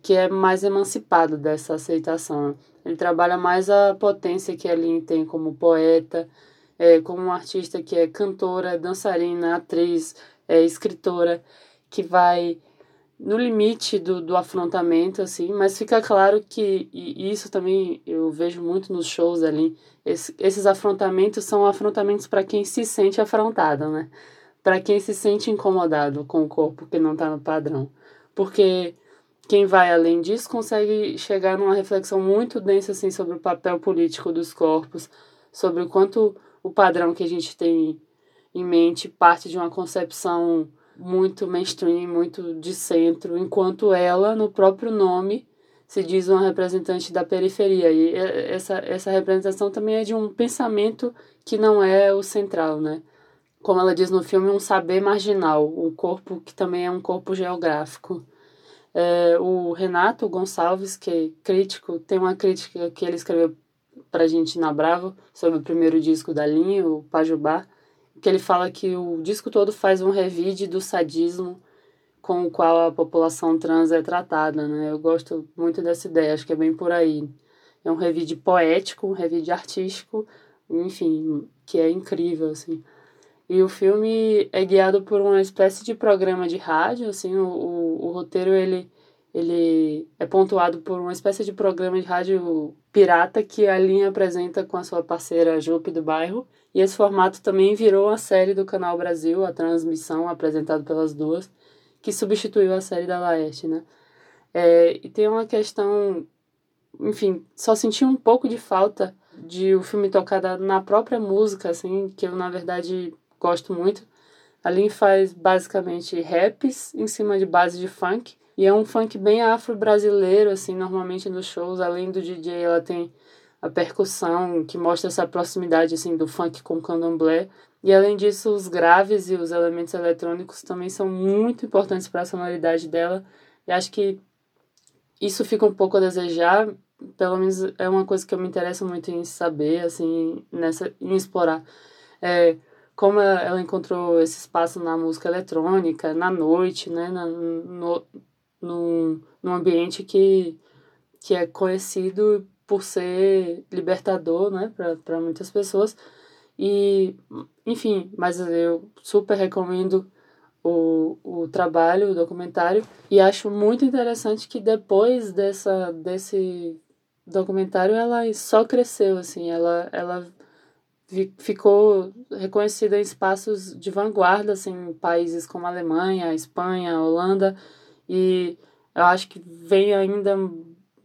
que é mais emancipado dessa aceitação. Ele trabalha mais a potência que a Lynn tem como poeta, é, como uma artista que é cantora, dançarina, atriz, é, escritora, que vai no limite do, do afrontamento, assim, mas fica claro que, e isso também eu vejo muito nos shows ali, esse, esses afrontamentos são afrontamentos para quem se sente afrontado, né? Para quem se sente incomodado com o corpo que não está no padrão. Porque quem vai além disso consegue chegar numa reflexão muito densa assim sobre o papel político dos corpos, sobre o quanto o padrão que a gente tem em mente parte de uma concepção muito mainstream, muito de centro, enquanto ela, no próprio nome, se diz uma representante da periferia. E essa, essa representação também é de um pensamento que não é o central, né? Como ela diz no filme, um saber marginal, um corpo que também é um corpo geográfico. É, o Renato Gonçalves, que é crítico, tem uma crítica que ele escreveu para a gente na Bravo sobre o primeiro disco da linha, o Pajubá, que ele fala que o disco todo faz um revide do sadismo com o qual a população trans é tratada, né? Eu gosto muito dessa ideia, acho que é bem por aí. É um revide poético, um revide artístico, enfim, que é incrível, assim. E o filme é guiado por uma espécie de programa de rádio, assim, o, o, o roteiro ele, ele é pontuado por uma espécie de programa de rádio pirata que a linha apresenta com a sua parceira Jupe do Bairro. E esse formato também virou a série do Canal Brasil, a transmissão apresentada pelas duas, que substituiu a série da Laerte, né? É, e tem uma questão, enfim, só senti um pouco de falta de o filme tocar na própria música, assim, que eu, na verdade, gosto muito. A Lin faz basicamente raps em cima de base de funk. E é um funk bem afro-brasileiro, assim, normalmente nos shows. Além do DJ, ela tem a percussão, que mostra essa proximidade, assim, do funk com o candomblé. E além disso, os graves e os elementos eletrônicos também são muito importantes para a sonoridade dela. E acho que isso fica um pouco a desejar, pelo menos é uma coisa que eu me interesso muito em saber, assim, nessa, em explorar. É, como ela encontrou esse espaço na música eletrônica, na noite, né, na, no, no, num ambiente que, que é conhecido por ser libertador, né, para muitas pessoas. E, enfim, mas eu super recomendo o, o trabalho, o documentário, e acho muito interessante que depois dessa, desse documentário ela só cresceu, assim, ela, ela ficou reconhecida em espaços de vanguarda, assim, em países como a Alemanha, a Espanha, a Holanda, e eu acho que vem ainda,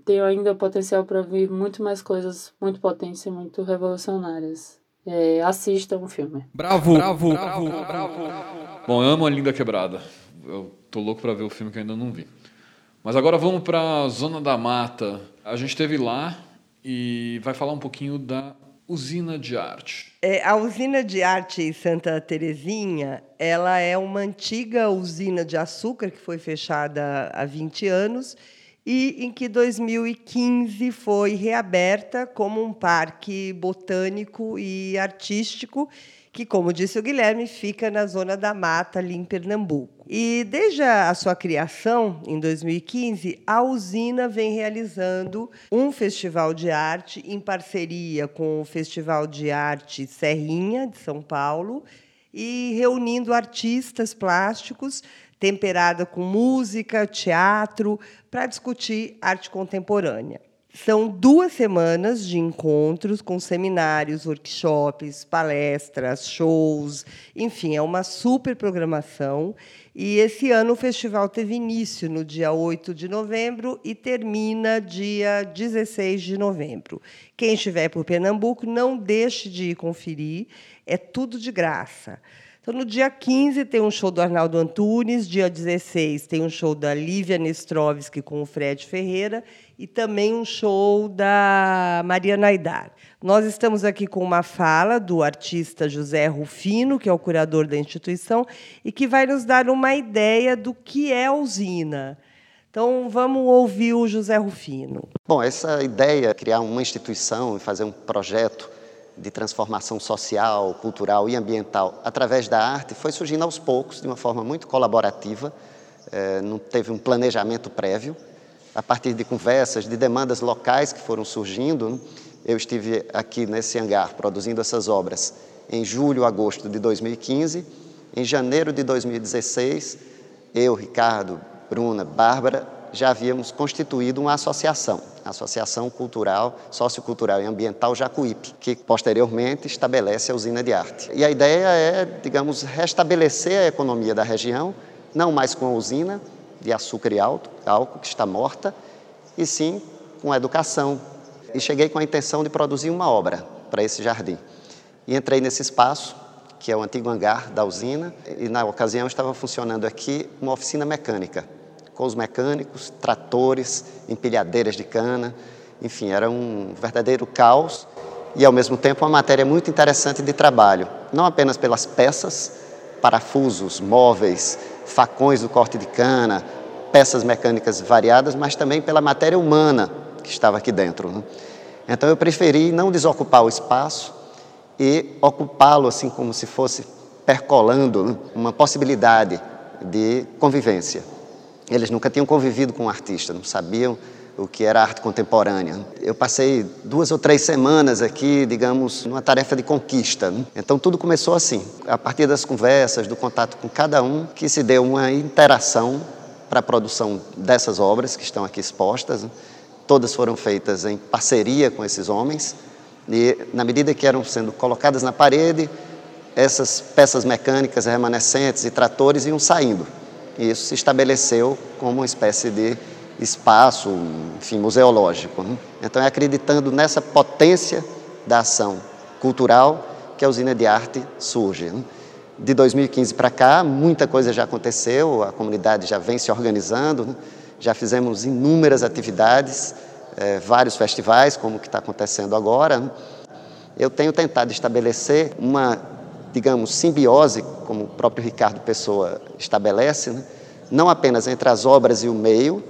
tem ainda potencial para vir muito mais coisas muito potentes e muito revolucionárias. É, assistam o filme. Bravo, bravo, bravo, bravo, bravo. Bom, eu amo a Linda Quebrada. Eu tô louco para ver o filme que ainda não vi. Mas agora vamos para a Zona da Mata. A gente esteve lá e vai falar um pouquinho da usina de arte? É, a usina de arte Santa Terezinha, ela é uma antiga usina de açúcar que foi fechada há 20 anos e em que 2015 foi reaberta como um parque botânico e artístico que, como disse o Guilherme, fica na zona da mata, ali em Pernambuco. E desde a sua criação, em 2015, a usina vem realizando um festival de arte em parceria com o Festival de Arte Serrinha, de São Paulo, e reunindo artistas plásticos temperada com música, teatro, para discutir arte contemporânea. São duas semanas de encontros com seminários, workshops, palestras, shows, enfim, é uma super programação. E esse ano o festival teve início no dia 8 de novembro e termina dia 16 de novembro. Quem estiver por Pernambuco, não deixe de ir conferir, é tudo de graça. Então, no dia 15 tem um show do Arnaldo Antunes, dia 16 tem um show da Lívia Nestrovski com o Fred Ferreira e também um show da Maria Naidar. Nós estamos aqui com uma fala do artista José Rufino, que é o curador da instituição, e que vai nos dar uma ideia do que é a usina. Então, vamos ouvir o José Rufino. Bom, essa ideia de criar uma instituição e fazer um projeto de transformação social, cultural e ambiental através da arte foi surgindo aos poucos, de uma forma muito colaborativa, é, não teve um planejamento prévio. A partir de conversas, de demandas locais que foram surgindo, eu estive aqui nesse hangar produzindo essas obras em julho, agosto de 2015. Em janeiro de 2016, eu, Ricardo, Bruna, Bárbara, já havíamos constituído uma associação, a Associação Cultural, Sociocultural e Ambiental Jacuípe, que posteriormente estabelece a usina de arte. E a ideia é, digamos, restabelecer a economia da região, não mais com a usina de açúcar e álcool, que está morta, e sim com a educação. E cheguei com a intenção de produzir uma obra para esse jardim. E entrei nesse espaço, que é o antigo hangar da usina, e na ocasião estava funcionando aqui uma oficina mecânica com os mecânicos, tratores, empilhadeiras de cana, enfim, era um verdadeiro caos e ao mesmo tempo uma matéria muito interessante de trabalho, não apenas pelas peças, parafusos, móveis, facões do corte de cana, peças mecânicas variadas, mas também pela matéria humana que estava aqui dentro. Né? Então eu preferi não desocupar o espaço e ocupá-lo assim como se fosse percolando né? uma possibilidade de convivência. Eles nunca tinham convivido com um artista, não sabiam o que era arte contemporânea. Eu passei duas ou três semanas aqui, digamos, numa tarefa de conquista. Então tudo começou assim, a partir das conversas, do contato com cada um, que se deu uma interação para a produção dessas obras que estão aqui expostas. Todas foram feitas em parceria com esses homens e, na medida que eram sendo colocadas na parede, essas peças mecânicas remanescentes e tratores iam saindo. E isso se estabeleceu como uma espécie de espaço, enfim, museológico. Né? Então, é acreditando nessa potência da ação cultural que a usina de arte surge. Né? De 2015 para cá, muita coisa já aconteceu, a comunidade já vem se organizando, né? já fizemos inúmeras atividades, é, vários festivais, como o que está acontecendo agora. Né? Eu tenho tentado estabelecer uma digamos, simbiose, como o próprio Ricardo Pessoa estabelece, né? não apenas entre as obras e o meio,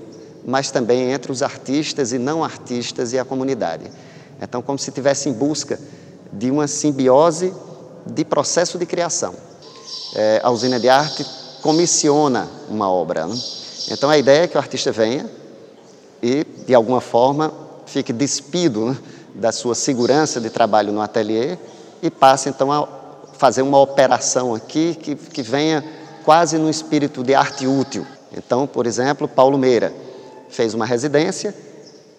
mas também entre os artistas e não artistas e a comunidade. Então, como se estivesse em busca de uma simbiose de processo de criação. É, a usina de arte comissiona uma obra. Né? Então, a ideia é que o artista venha e, de alguma forma, fique despido né, da sua segurança de trabalho no ateliê e passe, então, a fazer uma operação aqui que, que venha quase no espírito de arte útil. Então, por exemplo, Paulo Meira fez uma residência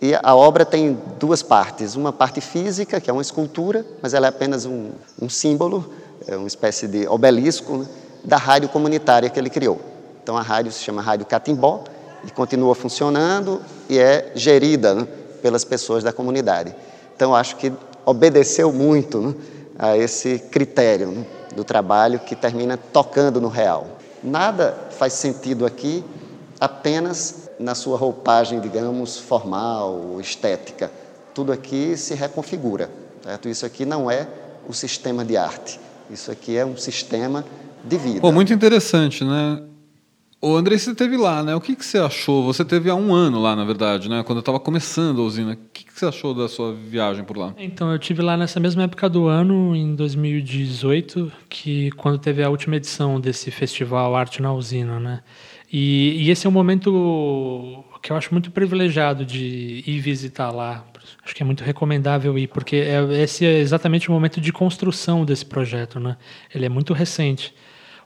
e a obra tem duas partes. Uma parte física, que é uma escultura, mas ela é apenas um, um símbolo, é uma espécie de obelisco né, da rádio comunitária que ele criou. Então, a rádio se chama Rádio Catimbó e continua funcionando e é gerida né, pelas pessoas da comunidade. Então, acho que obedeceu muito né, a esse critério né, do trabalho que termina tocando no real. Nada faz sentido aqui apenas na sua roupagem, digamos, formal, estética. Tudo aqui se reconfigura. Certo? Isso aqui não é o sistema de arte. Isso aqui é um sistema de vida. Pô, muito interessante, né? O André, você teve lá, né? O que, que você achou? Você teve há um ano lá, na verdade, né? Quando eu estava começando a usina. O que, que você achou da sua viagem por lá? Então, eu tive lá nessa mesma época do ano, em 2018, que quando teve a última edição desse festival Arte na Usina, né? E, e esse é um momento que eu acho muito privilegiado de ir visitar lá. Acho que é muito recomendável ir, porque é, esse é exatamente o momento de construção desse projeto, né? Ele é muito recente.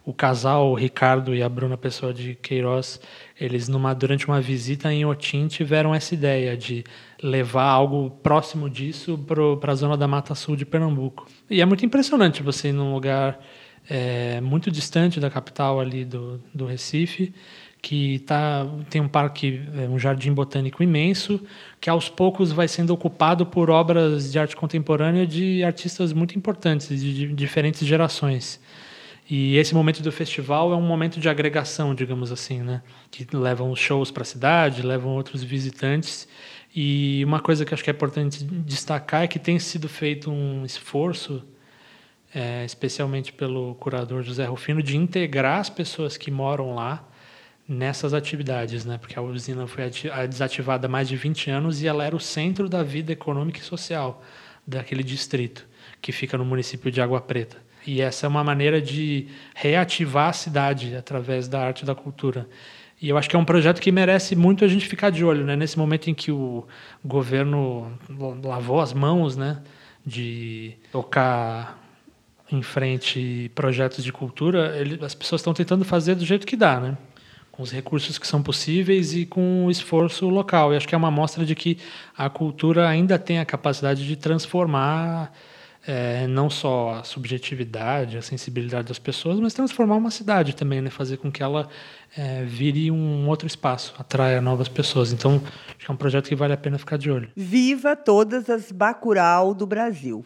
o casal, o Ricardo e a Bruna Pessoa de Queiroz, eles numa durante uma visita em Otim tiveram essa ideia de levar algo próximo disso para a zona da Mata Sul de Pernambuco. E é muito impressionante você ir num lugar é, muito distante da capital ali do, do Recife, que tá, tem um parque, é, um jardim botânico imenso, que aos poucos vai sendo ocupado por obras de arte contemporânea de artistas muito importantes, de, de diferentes gerações. E esse momento do festival é um momento de agregação, digamos assim, né? Que levam os shows para a cidade, levam outros visitantes. E uma coisa que acho que é importante destacar é que tem sido feito um esforço, é, especialmente pelo curador José Rufino, de integrar as pessoas que moram lá nessas atividades, né? Porque a usina foi desativada há mais de 20 anos e ela era o centro da vida econômica e social daquele distrito, que fica no município de Água Preta. E essa é uma maneira de reativar a cidade através da arte e da cultura. E eu acho que é um projeto que merece muito a gente ficar de olho, né? Nesse momento em que o governo lavou as mãos, né, de tocar em frente projetos de cultura, ele, as pessoas estão tentando fazer do jeito que dá, né? Com os recursos que são possíveis e com o esforço local. E acho que é uma mostra de que a cultura ainda tem a capacidade de transformar é, não só a subjetividade, a sensibilidade das pessoas, mas transformar uma cidade também, né? fazer com que ela é, vire um outro espaço, atraia novas pessoas. Então, acho que é um projeto que vale a pena ficar de olho. Viva todas as Bacurau do Brasil.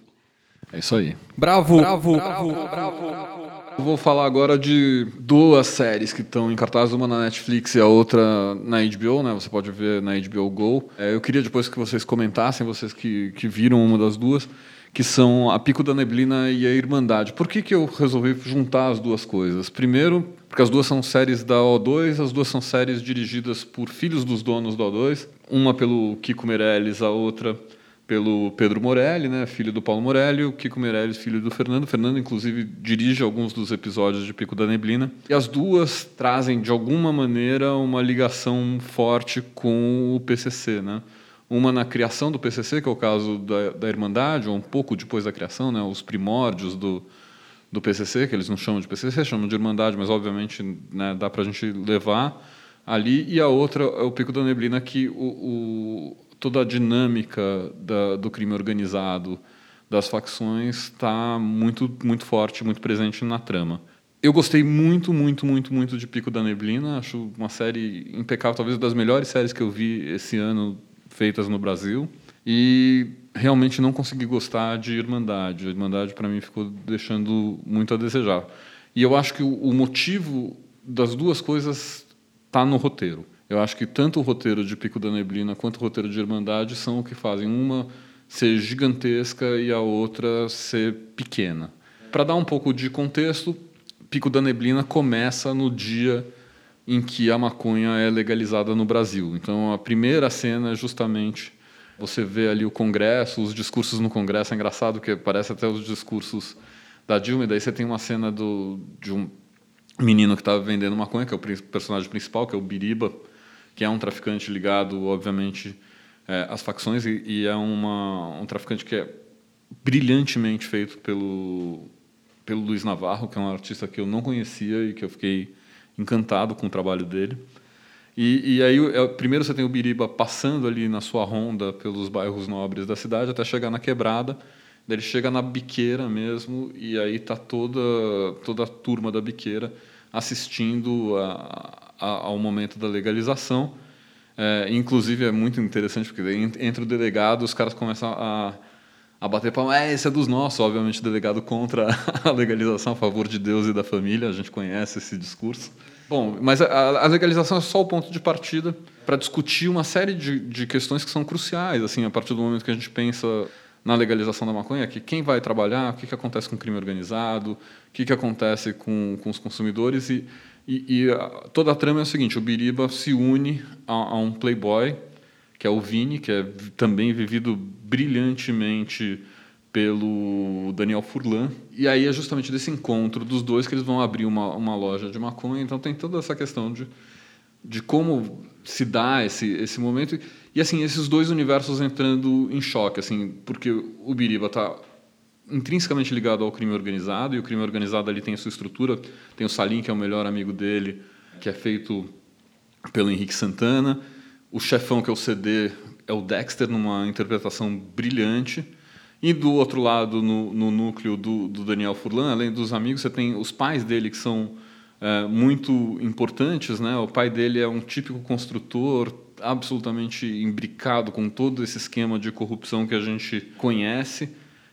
É isso aí. Bravo! Bravo! Bravo! bravo, bravo. Eu vou falar agora de duas séries que estão em cartaz, uma na Netflix e a outra na HBO, né? Você pode ver na HBO Go. É, eu queria depois que vocês comentassem, vocês que, que viram uma das duas, que são A Pico da Neblina e A Irmandade. Por que, que eu resolvi juntar as duas coisas? Primeiro, porque as duas são séries da O2, as duas são séries dirigidas por filhos dos donos da O2, uma pelo Kiko Meirelles, a outra pelo Pedro Morelli, né, filho do Paulo Morelli, o Kiko Meirelles, filho do Fernando. O Fernando, inclusive, dirige alguns dos episódios de Pico da Neblina. E as duas trazem, de alguma maneira, uma ligação forte com o PCC, né? uma na criação do PCC, que é o caso da, da Irmandade, ou um pouco depois da criação, né, os primórdios do, do PCC, que eles não chamam de PCC, chamam de Irmandade, mas obviamente né, dá para a gente levar ali, e a outra é o Pico da Neblina, que o, o toda a dinâmica da, do crime organizado, das facções, está muito, muito forte, muito presente na trama. Eu gostei muito, muito, muito, muito de Pico da Neblina. Acho uma série impecável, talvez das melhores séries que eu vi esse ano feitas no Brasil. E realmente não consegui gostar de Irmandade. A Irmandade, para mim, ficou deixando muito a desejar. E eu acho que o motivo das duas coisas está no roteiro. Eu acho que tanto o roteiro de Pico da Neblina quanto o roteiro de Irmandade são o que fazem uma ser gigantesca e a outra ser pequena. Para dar um pouco de contexto, Pico da Neblina começa no dia em que a maconha é legalizada no Brasil. Então, a primeira cena é justamente você vê ali o Congresso, os discursos no Congresso. É engraçado que parece até os discursos da Dilma. E daí você tem uma cena do, de um menino que estava vendendo maconha, que é o personagem principal, que é o Biriba, que é um traficante ligado, obviamente, é, às facções e, e é uma, um traficante que é brilhantemente feito pelo pelo Luiz Navarro, que é um artista que eu não conhecia e que eu fiquei encantado com o trabalho dele. E, e aí, é, primeiro você tem o Biriba passando ali na sua ronda pelos bairros nobres da cidade até chegar na quebrada. Daí ele chega na biqueira mesmo e aí tá toda toda a turma da biqueira assistindo a, ao momento da legalização. É, inclusive é muito interessante porque entre o delegado os caras começam a, a bater palma. É, esse é dos nossos, obviamente, delegado contra a legalização a favor de Deus e da família. A gente conhece esse discurso. Bom, mas a, a legalização é só o ponto de partida para discutir uma série de, de questões que são cruciais. Assim, a partir do momento que a gente pensa na legalização da maconha, que quem vai trabalhar, o que, que acontece com o crime organizado, o que, que acontece com, com os consumidores. E, e, e a, toda a trama é o seguinte: o Biriba se une a, a um playboy que é o Vini, que é também vivido brilhantemente pelo Daniel Furlan. E aí é justamente desse encontro dos dois que eles vão abrir uma, uma loja de maconha. Então tem toda essa questão de, de como se dá esse, esse momento. E assim, esses dois universos entrando em choque, assim, porque o Biriba está intrinsecamente ligado ao crime organizado, e o crime organizado ali tem a sua estrutura. Tem o Salim, que é o melhor amigo dele, que é feito pelo Henrique Santana. O chefão, que é o CD, é o Dexter, numa interpretação brilhante. E do outro lado, no, no núcleo do, do, Daniel Furlan, além dos amigos, você tem os pais dele, que são é, muito importantes. Né? O pai dele é um típico construtor, absolutamente imbricado com todo esse esquema de corrupção que a gente conhece,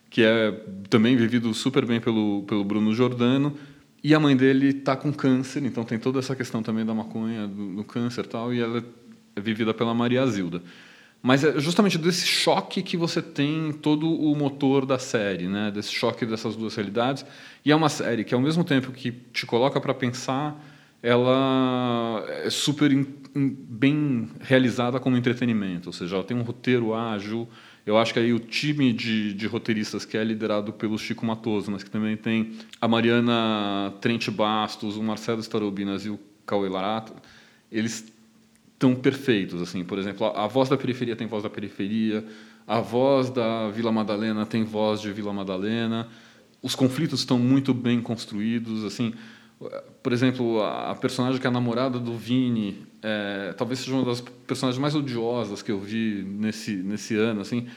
que é também vivido super bem pelo, pelo Bruno Giordano. E a mãe dele está com câncer, então tem toda essa questão também da maconha, do, do câncer e tal, e ela é vivida pela Maria Zilda. Mas é justamente desse choque que você tem todo o motor da série, né? Desse choque dessas duas realidades. E é uma série que, ao mesmo tempo que te coloca para pensar, ela é super in, in, bem realizada como entretenimento. Ou seja, ela tem um roteiro ágil. Eu acho que aí o time de, de roteiristas que é liderado pelo Chico Matoso, mas que também tem a Mariana Trente Bastos, o Marcelo Starobinas e o Cauê Larato, eles tão perfeitos assim. Por exemplo a, a, voz da periferia tem voz da periferia a voz da Vila Madalena tem voz de Vila Madalena. Os conflitos estão muito bem construídos assim. Por exemplo a, a personagem que é a namorada do Vini é, talvez seja uma das personagens mais odiosas que eu vi nesse nesse ano assim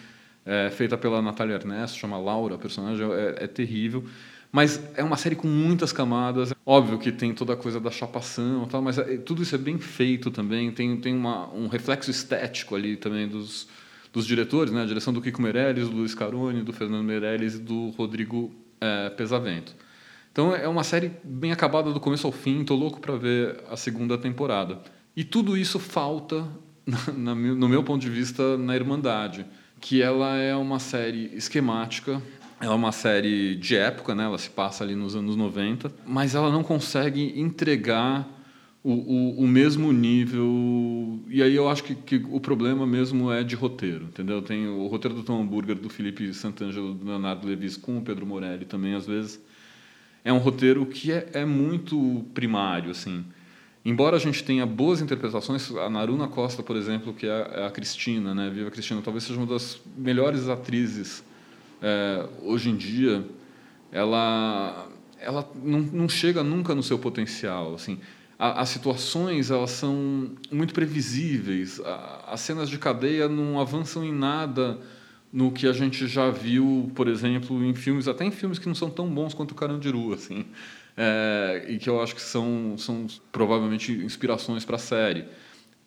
é, feita pela Natália Ernesto chama Laura a personagem é, é terrível mas é uma série com muitas camadas. Óbvio que tem toda a coisa da chapação, tal, mas é, tudo isso é bem feito também. Tem, tem uma, um reflexo estético ali também dos, dos diretores, né? a direção do Kiko Meirelles, do Luiz Caroni, do Fernando Meirelles e do Rodrigo é, Pesavento. Então é uma série bem acabada do começo ao fim. Estou louco para ver a segunda temporada. E tudo isso falta, no meu ponto de vista, na Irmandade, que ela é uma série esquemática é uma série de época, né? ela se passa ali nos anos 90, mas ela não consegue entregar o, o, o mesmo nível. E aí eu acho que, que, o problema mesmo é de roteiro, entendeu? Tem o roteiro do Tom Hambúrguer, do Felipe Santangelo, do Leonardo Levis com o Pedro Morelli também, às vezes. É um roteiro que é, é muito primário, assim. Embora a gente tenha boas interpretações, a Naruna Costa, por exemplo, que é a, é a Cristina, né? Viva Cristina, talvez seja uma das melhores atrizes é, hoje em dia, ela, ela não, não chega nunca no seu potencial. Assim, as situações elas são muito previsíveis. As cenas de cadeia não avançam em nada no que a gente já viu, por exemplo, em filmes, até em filmes que não são tão bons quanto o Carandiru, assim, é, e que eu acho que são, são provavelmente inspirações para a série.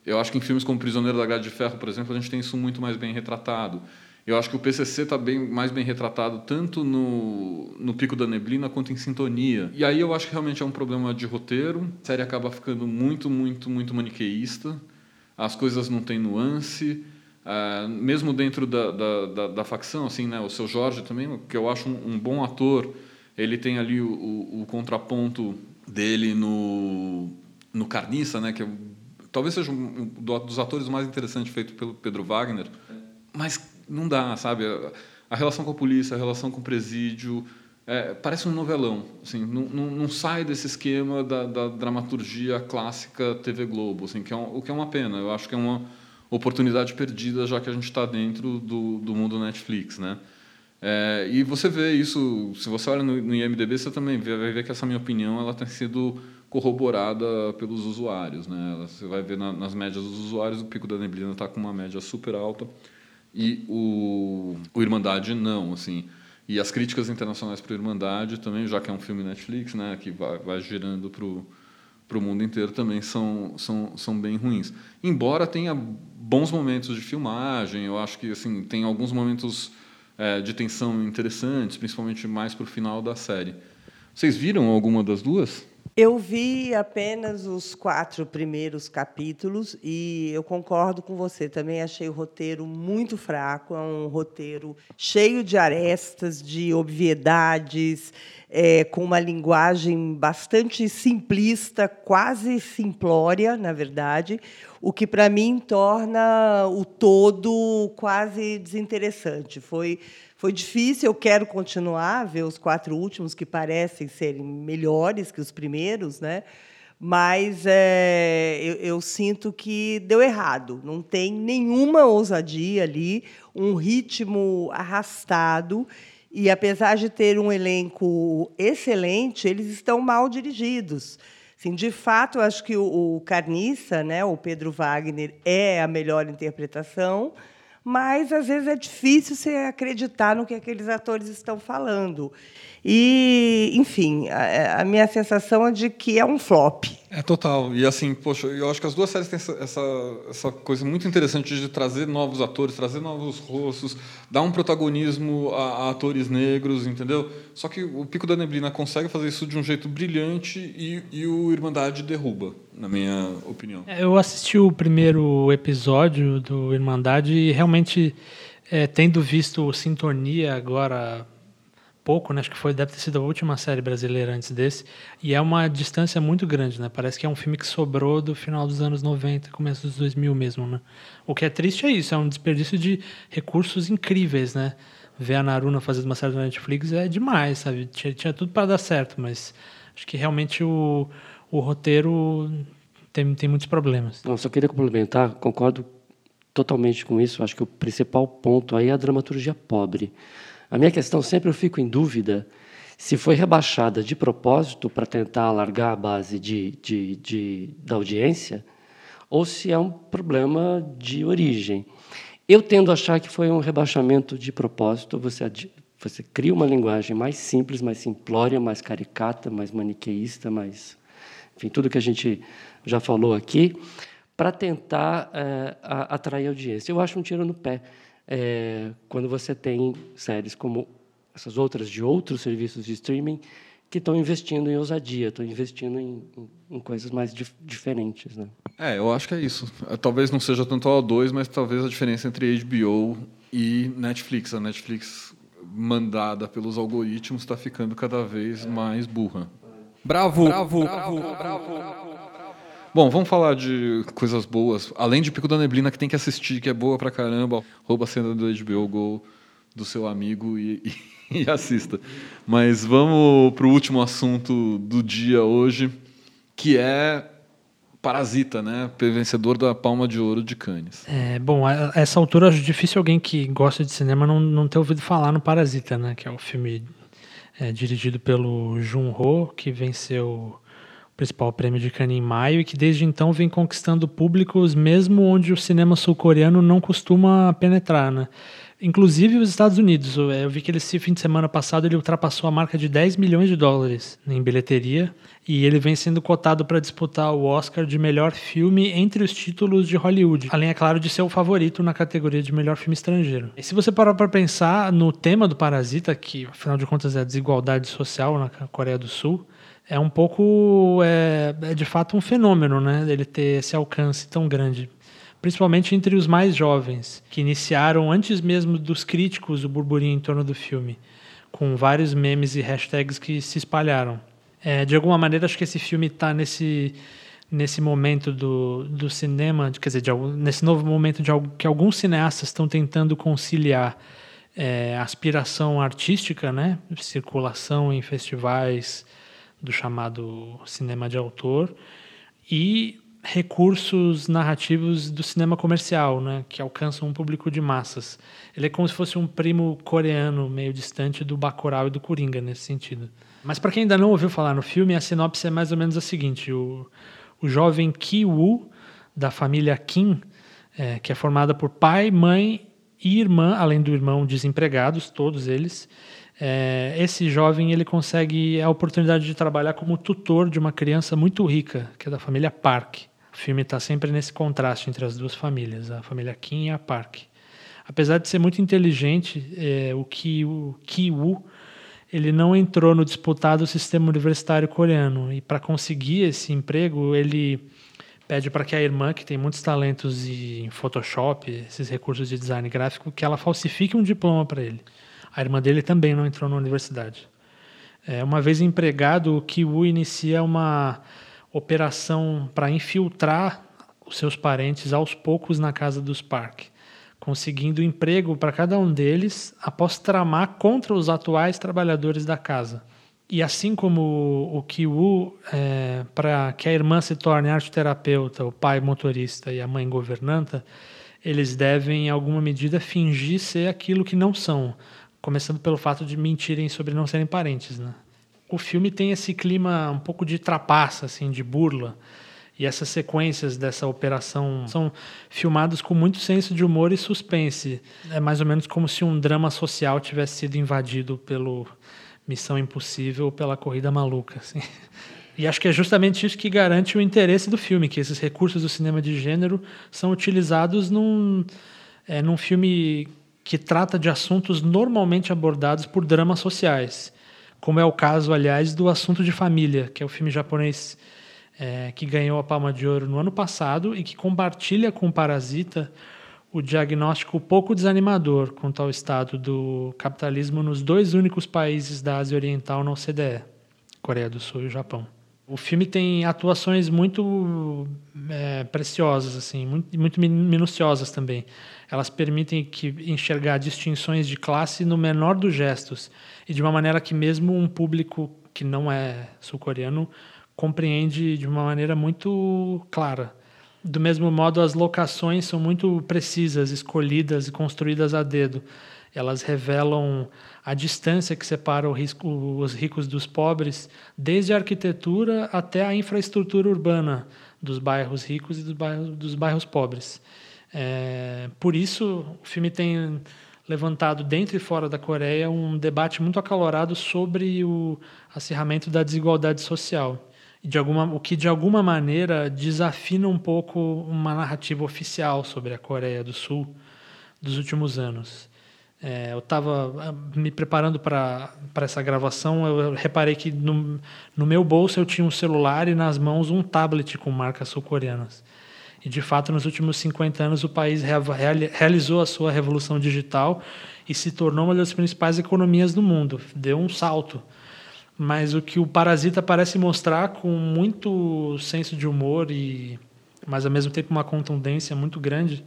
Eu acho que em filmes como Prisioneiro da Grade de Ferro, por exemplo, a gente tem isso muito mais bem retratado. Eu acho que o PCC está bem, mais bem retratado tanto no, no Pico da Neblina quanto em Sintonia. E aí eu acho que realmente é um problema de roteiro. A série acaba ficando muito, muito, muito maniqueísta. As coisas não têm nuance. Uh, mesmo dentro da, da, da, da, facção, assim, né? O seu Jorge também, que eu acho um, um bom ator, ele tem ali o, o, o, contraponto dele no, no Carniça, né? Que é, talvez seja um dos atores mais interessantes feito pelo Pedro Wagner. Mas não dá, sabe? A relação com a polícia, a relação com o presídio, é, parece um novelão. Assim, não, não, não sai desse esquema da, da, dramaturgia clássica TV Globo, assim, que é um, o que é uma pena. Eu acho que é uma oportunidade perdida, já que a gente está dentro do, do mundo Netflix, né? É, e você vê isso, se você olha no, no IMDb, você também vê, vai ver que essa minha opinião ela tem sido corroborada pelos usuários, né? Você vai ver na, nas médias dos usuários, o Pico da Neblina está com uma média super alta e o, o Irmandade não, assim. E as críticas internacionais para o Irmandade também, já que é um filme Netflix, né, que vai, vai girando para o mundo inteiro, também são, são, são bem ruins. Embora tenha bons momentos de filmagem, eu acho que assim tem alguns momentos é, de tensão interessantes, principalmente mais para o final da série. Vocês viram alguma das duas? Eu vi apenas os quatro primeiros capítulos e eu concordo com você. Também achei o roteiro muito fraco. É um roteiro cheio de arestas, de obviedades, é, com uma linguagem bastante simplista, quase simplória, na verdade, o que para mim torna o todo quase desinteressante. Foi foi difícil, eu quero continuar a ver os quatro últimos, que parecem serem melhores que os primeiros, né? mas é, eu, eu, sinto que deu errado. Não tem nenhuma ousadia ali, um ritmo arrastado E apesar de ter um elenco excelente, eles estão mal dirigidos. Assim, de fato, acho que o, o Carniça, né, o Pedro Wagner, é a melhor interpretação, mas às vezes é difícil você acreditar no que aqueles atores estão falando. E, enfim, a, a, minha sensação é de que é um flop. É total. E assim, poxa, eu acho que as duas séries têm essa, essa, essa coisa muito interessante de trazer novos atores, trazer novos rostos, dar um protagonismo a, a, atores negros, entendeu? Só que o Pico da Neblina consegue fazer isso de um jeito brilhante e, e o Irmandade derruba, na minha opinião. É, eu assisti o primeiro episódio do Irmandade e realmente, é, tendo visto Sintonia agora pouco, né? Acho que foi deve ter sido a última série brasileira antes desse. E é uma distância muito grande, né? Parece que é um filme que sobrou do final dos anos 90, começo dos 2000 mesmo, né? O que é triste é isso, é um desperdício de recursos incríveis, né? Ver a Naruna fazendo uma série da Netflix é demais, sabe? Tinha, tinha tudo para dar certo, mas acho que realmente o, o roteiro tem, tem muitos problemas. Não, só queria complementar, concordo totalmente com isso. Acho que o principal ponto aí é a dramaturgia pobre. A minha questão sempre eu fico em dúvida se foi rebaixada de propósito para tentar alargar a base de, de, de, da audiência ou se é um problema de origem. Eu tendo a achar que foi um rebaixamento de propósito, você, você cria uma linguagem mais simples, mais simplória, mais caricata, mais maniqueísta, mais. Enfim, tudo que a gente já falou aqui, para tentar é, atrair audiência. Eu acho um tiro no pé é, quando você tem séries como essas outras de outros serviços de streaming que estão investindo em ousadia, estão investindo em, em, em, coisas mais dif diferentes, né? É, eu acho que é isso. É, talvez não seja tanto a O2, mas talvez a diferença entre HBO e Netflix. A Netflix mandada pelos algoritmos está ficando cada vez mais burra. Bravo, bravo, bravo, bravo. bravo. Bom, vamos falar de coisas boas. Além de Pico da Neblina, que tem que assistir, que é boa pra caramba. Rouba a cena do HBO Go do seu amigo e, e, e assista. Mas vamos pro último assunto do dia hoje, que é Parasita, né? Vencedor da Palma de Ouro de Cannes. É, bom, a essa altura acho difícil alguém que gosta de cinema não, não ter ouvido falar no Parasita, né? Que é o filme é, dirigido pelo Jun Ho, que venceu principal prêmio de Cannes em maio e que desde então vem conquistando públicos mesmo onde o cinema sul-coreano não costuma penetrar, né? Inclusive os Estados Unidos. Eu vi que esse fim de semana passado ele ultrapassou a marca de 10 milhões de dólares em bilheteria e ele vem sendo cotado para disputar o Oscar de melhor filme entre os títulos de Hollywood, além, é claro, de ser o favorito na categoria de melhor filme estrangeiro. E se você parar para pensar no tema do Parasita, que afinal de contas é a desigualdade social na Coreia do Sul, é um pouco, é, é de fato um fenômeno, né? Ele ter esse alcance tão grande principalmente entre os mais jovens, que iniciaram antes mesmo dos críticos o burburinho em torno do filme, com vários memes e hashtags que se espalharam. É, de alguma maneira, acho que esse filme está nesse nesse momento do, do cinema, quer dizer, de, nesse novo momento de que alguns cineastas estão tentando conciliar é, aspiração artística, né, circulação em festivais, do chamado cinema de autor, e recursos narrativos do cinema comercial, né, que alcançam um público de massas. Ele é como se fosse um primo coreano meio distante do Bacurau e do Coringa nesse sentido. Mas para quem ainda não ouviu falar no filme, a sinopse é mais ou menos a seguinte: o, o jovem Ki-woo da família Kim, é, que é formada por pai, mãe e irmã, além do irmão desempregados, todos eles, é, esse jovem ele consegue a oportunidade de trabalhar como tutor de uma criança muito rica, que é da família Park. O filme está sempre nesse contraste entre as duas famílias, a família Kim e a Park. Apesar de ser muito inteligente, é, o Ki-woo ele não entrou no disputado sistema universitário coreano e para conseguir esse emprego ele pede para que a irmã, que tem muitos talentos em Photoshop, esses recursos de design gráfico, que ela falsifique um diploma para ele. A irmã dele também não entrou na universidade. É, uma vez empregado, o Kiwu inicia uma operação para infiltrar os seus parentes aos poucos na casa dos Park, conseguindo emprego para cada um deles após tramar contra os atuais trabalhadores da casa. E assim como o Kiwu, é, para que a irmã se torne arteterapeuta, o pai motorista e a mãe governanta, eles devem, em alguma medida, fingir ser aquilo que não são, começando pelo fato de mentirem sobre não serem parentes, né? O filme tem esse clima um pouco de trapaça, assim, de burla. E essas sequências dessa operação são filmadas com muito senso de humor e suspense. É mais ou menos como se um drama social tivesse sido invadido pelo Missão Impossível ou pela Corrida Maluca. Assim. E acho que é justamente isso que garante o interesse do filme, que esses recursos do cinema de gênero são utilizados num, é, num filme que trata de assuntos normalmente abordados por dramas sociais, como é o caso, aliás, do Assunto de Família, que é o filme japonês é, que ganhou a Palma de Ouro no ano passado e que compartilha com Parasita o diagnóstico pouco desanimador quanto ao estado do capitalismo nos dois únicos países da Ásia Oriental na OCDE, Coreia do Sul e o Japão. O filme tem atuações muito é, preciosas, assim, muito, muito minuciosas também. Elas permitem que enxergar distinções de classe no menor dos gestos e de uma maneira que mesmo um público que não é sul-coreano compreende de uma maneira muito clara. Do mesmo modo, as locações são muito precisas, escolhidas e construídas a dedo. Elas revelam a distância que separa risco, os ricos dos pobres, desde a arquitetura até a infraestrutura urbana dos bairros ricos e dos bairros, dos bairros pobres. É, por isso, o filme tem levantado dentro e fora da Coreia um debate muito acalorado sobre o acirramento da desigualdade social de alguma, o que de alguma maneira desafina um pouco uma narrativa oficial sobre a Coreia do Sul dos últimos anos. É, eu estava ah, me preparando para essa gravação, eu reparei que no, no meu bolso eu tinha um celular e nas mãos um tablet com marcas sul-coreanas. E, de fato, nos últimos 50 anos, o país realizou a sua revolução digital e se tornou uma das principais economias do mundo. Deu um salto mas o que o Parasita parece mostrar com muito senso de humor e mas ao mesmo tempo uma contundência muito grande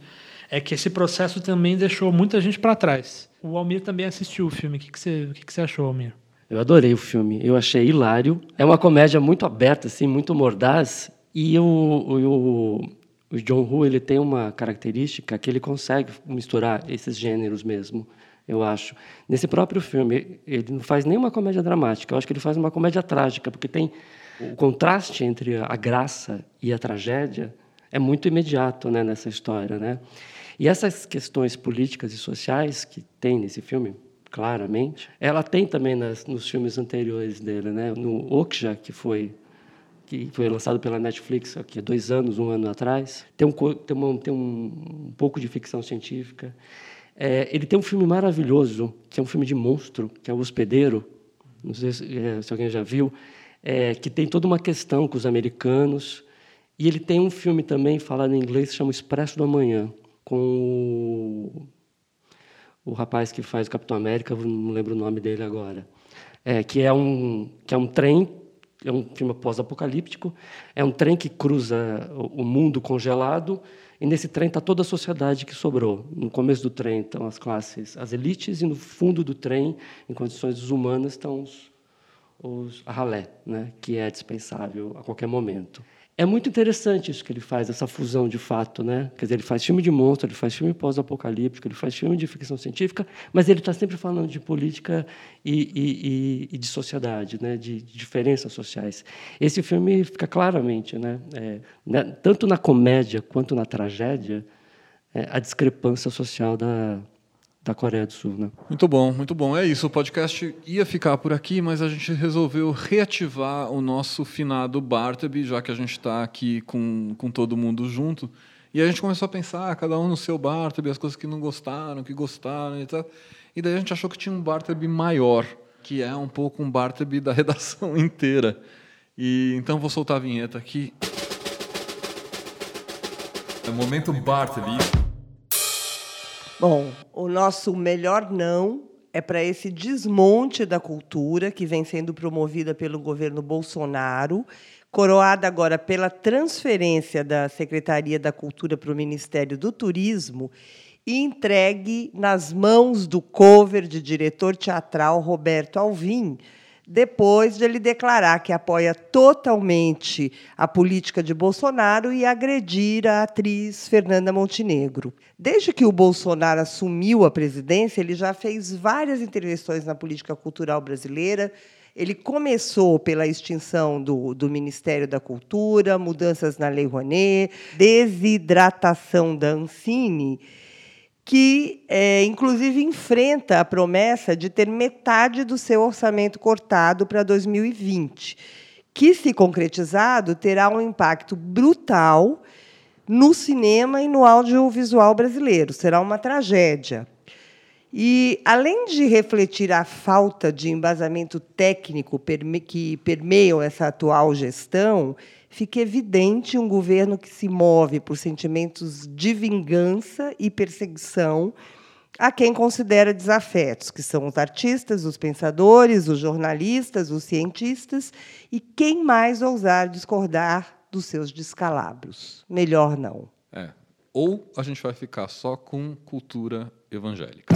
é que esse processo também deixou muita gente para trás. O Almir também assistiu o filme. O que, que, você, o que, você achou, Almir? Eu adorei o filme. Eu achei hilário. É uma comédia muito aberta, assim, muito mordaz. E o, o, o John Woo ele tem uma característica que ele consegue misturar esses gêneros mesmo eu acho. Nesse próprio filme, ele não faz nenhuma comédia dramática, eu acho que ele faz uma comédia trágica, porque tem o contraste entre a graça e a tragédia é muito imediato né, nessa história. Né? E essas questões políticas e sociais que tem nesse filme, claramente, ela tem também nas, nos filmes anteriores dele. Né? No Okja, que foi que foi lançado pela Netflix aqui há dois anos, um ano atrás, tem um, tem, tem um, um pouco de ficção científica. É, ele tem um filme maravilhoso, que é um filme de monstro, que é O Hospedeiro. Não sei se, é, se alguém já viu. É, que tem toda uma questão com os americanos. E ele tem um filme também, falado em inglês, que chama Expresso do Amanhã, com o, o rapaz que faz o Capitão América, não lembro o nome dele agora. É, que, é um, que é um trem, é um filme pós-apocalíptico, é um trem que cruza o mundo congelado e nesse trem está toda a sociedade que sobrou. No começo do trem estão as classes, as elites, e no fundo do trem, em condições humanas, estão os, os a ralé, né, que é dispensável a qualquer momento. É muito interessante isso que ele faz, essa fusão de fato, né? Quer dizer, ele faz filme de monstro, ele faz filme pós-apocalíptico, ele faz filme de ficção científica, mas ele está sempre falando de política e, e, e, de sociedade, né? De, de, diferenças sociais. Esse filme fica claramente, né? É, né? Tanto na comédia quanto na tragédia, é, a discrepância social da, da Coreia do Sul. Né? Muito bom, muito bom. É isso, o podcast ia ficar por aqui, mas a gente resolveu reativar o nosso finado Bartleby, já que a gente está aqui com, com todo mundo junto. E a gente começou a pensar, ah, cada um no seu Bartleby, as coisas que não gostaram, que gostaram e tal. E daí a gente achou que tinha um Bartleby maior, que é um pouco um Bartleby da redação inteira. E então vou soltar a vinheta aqui. É o momento Bartleby. Bom, o nosso melhor não é para esse desmonte da cultura que vem sendo promovida pelo governo Bolsonaro, coroada agora pela transferência da Secretaria da Cultura para o Ministério do Turismo e entregue nas mãos do cover de diretor teatral Roberto Alvim, depois de ele declarar que apoia totalmente a política de Bolsonaro e agredir a atriz Fernanda Montenegro. Desde que o Bolsonaro assumiu a presidência, ele já fez várias intervenções na política cultural brasileira. Ele começou pela extinção do, do Ministério da Cultura, mudanças na Lei Rouanet, desidratação da Ancine que, é, inclusive, enfrenta a promessa de ter metade do seu orçamento cortado para 2020, que, se concretizado, terá um impacto brutal no cinema e no audiovisual brasileiro. Será uma tragédia. E, além de refletir a falta de embasamento técnico que permeiam essa atual gestão, fica evidente um governo que se move por sentimentos de vingança e perseguição a quem considera desafetos, que são os artistas, os pensadores, os jornalistas, os cientistas e quem mais ousar discordar dos seus descalabros. Melhor não. É. Ou a gente vai ficar só com cultura evangélica.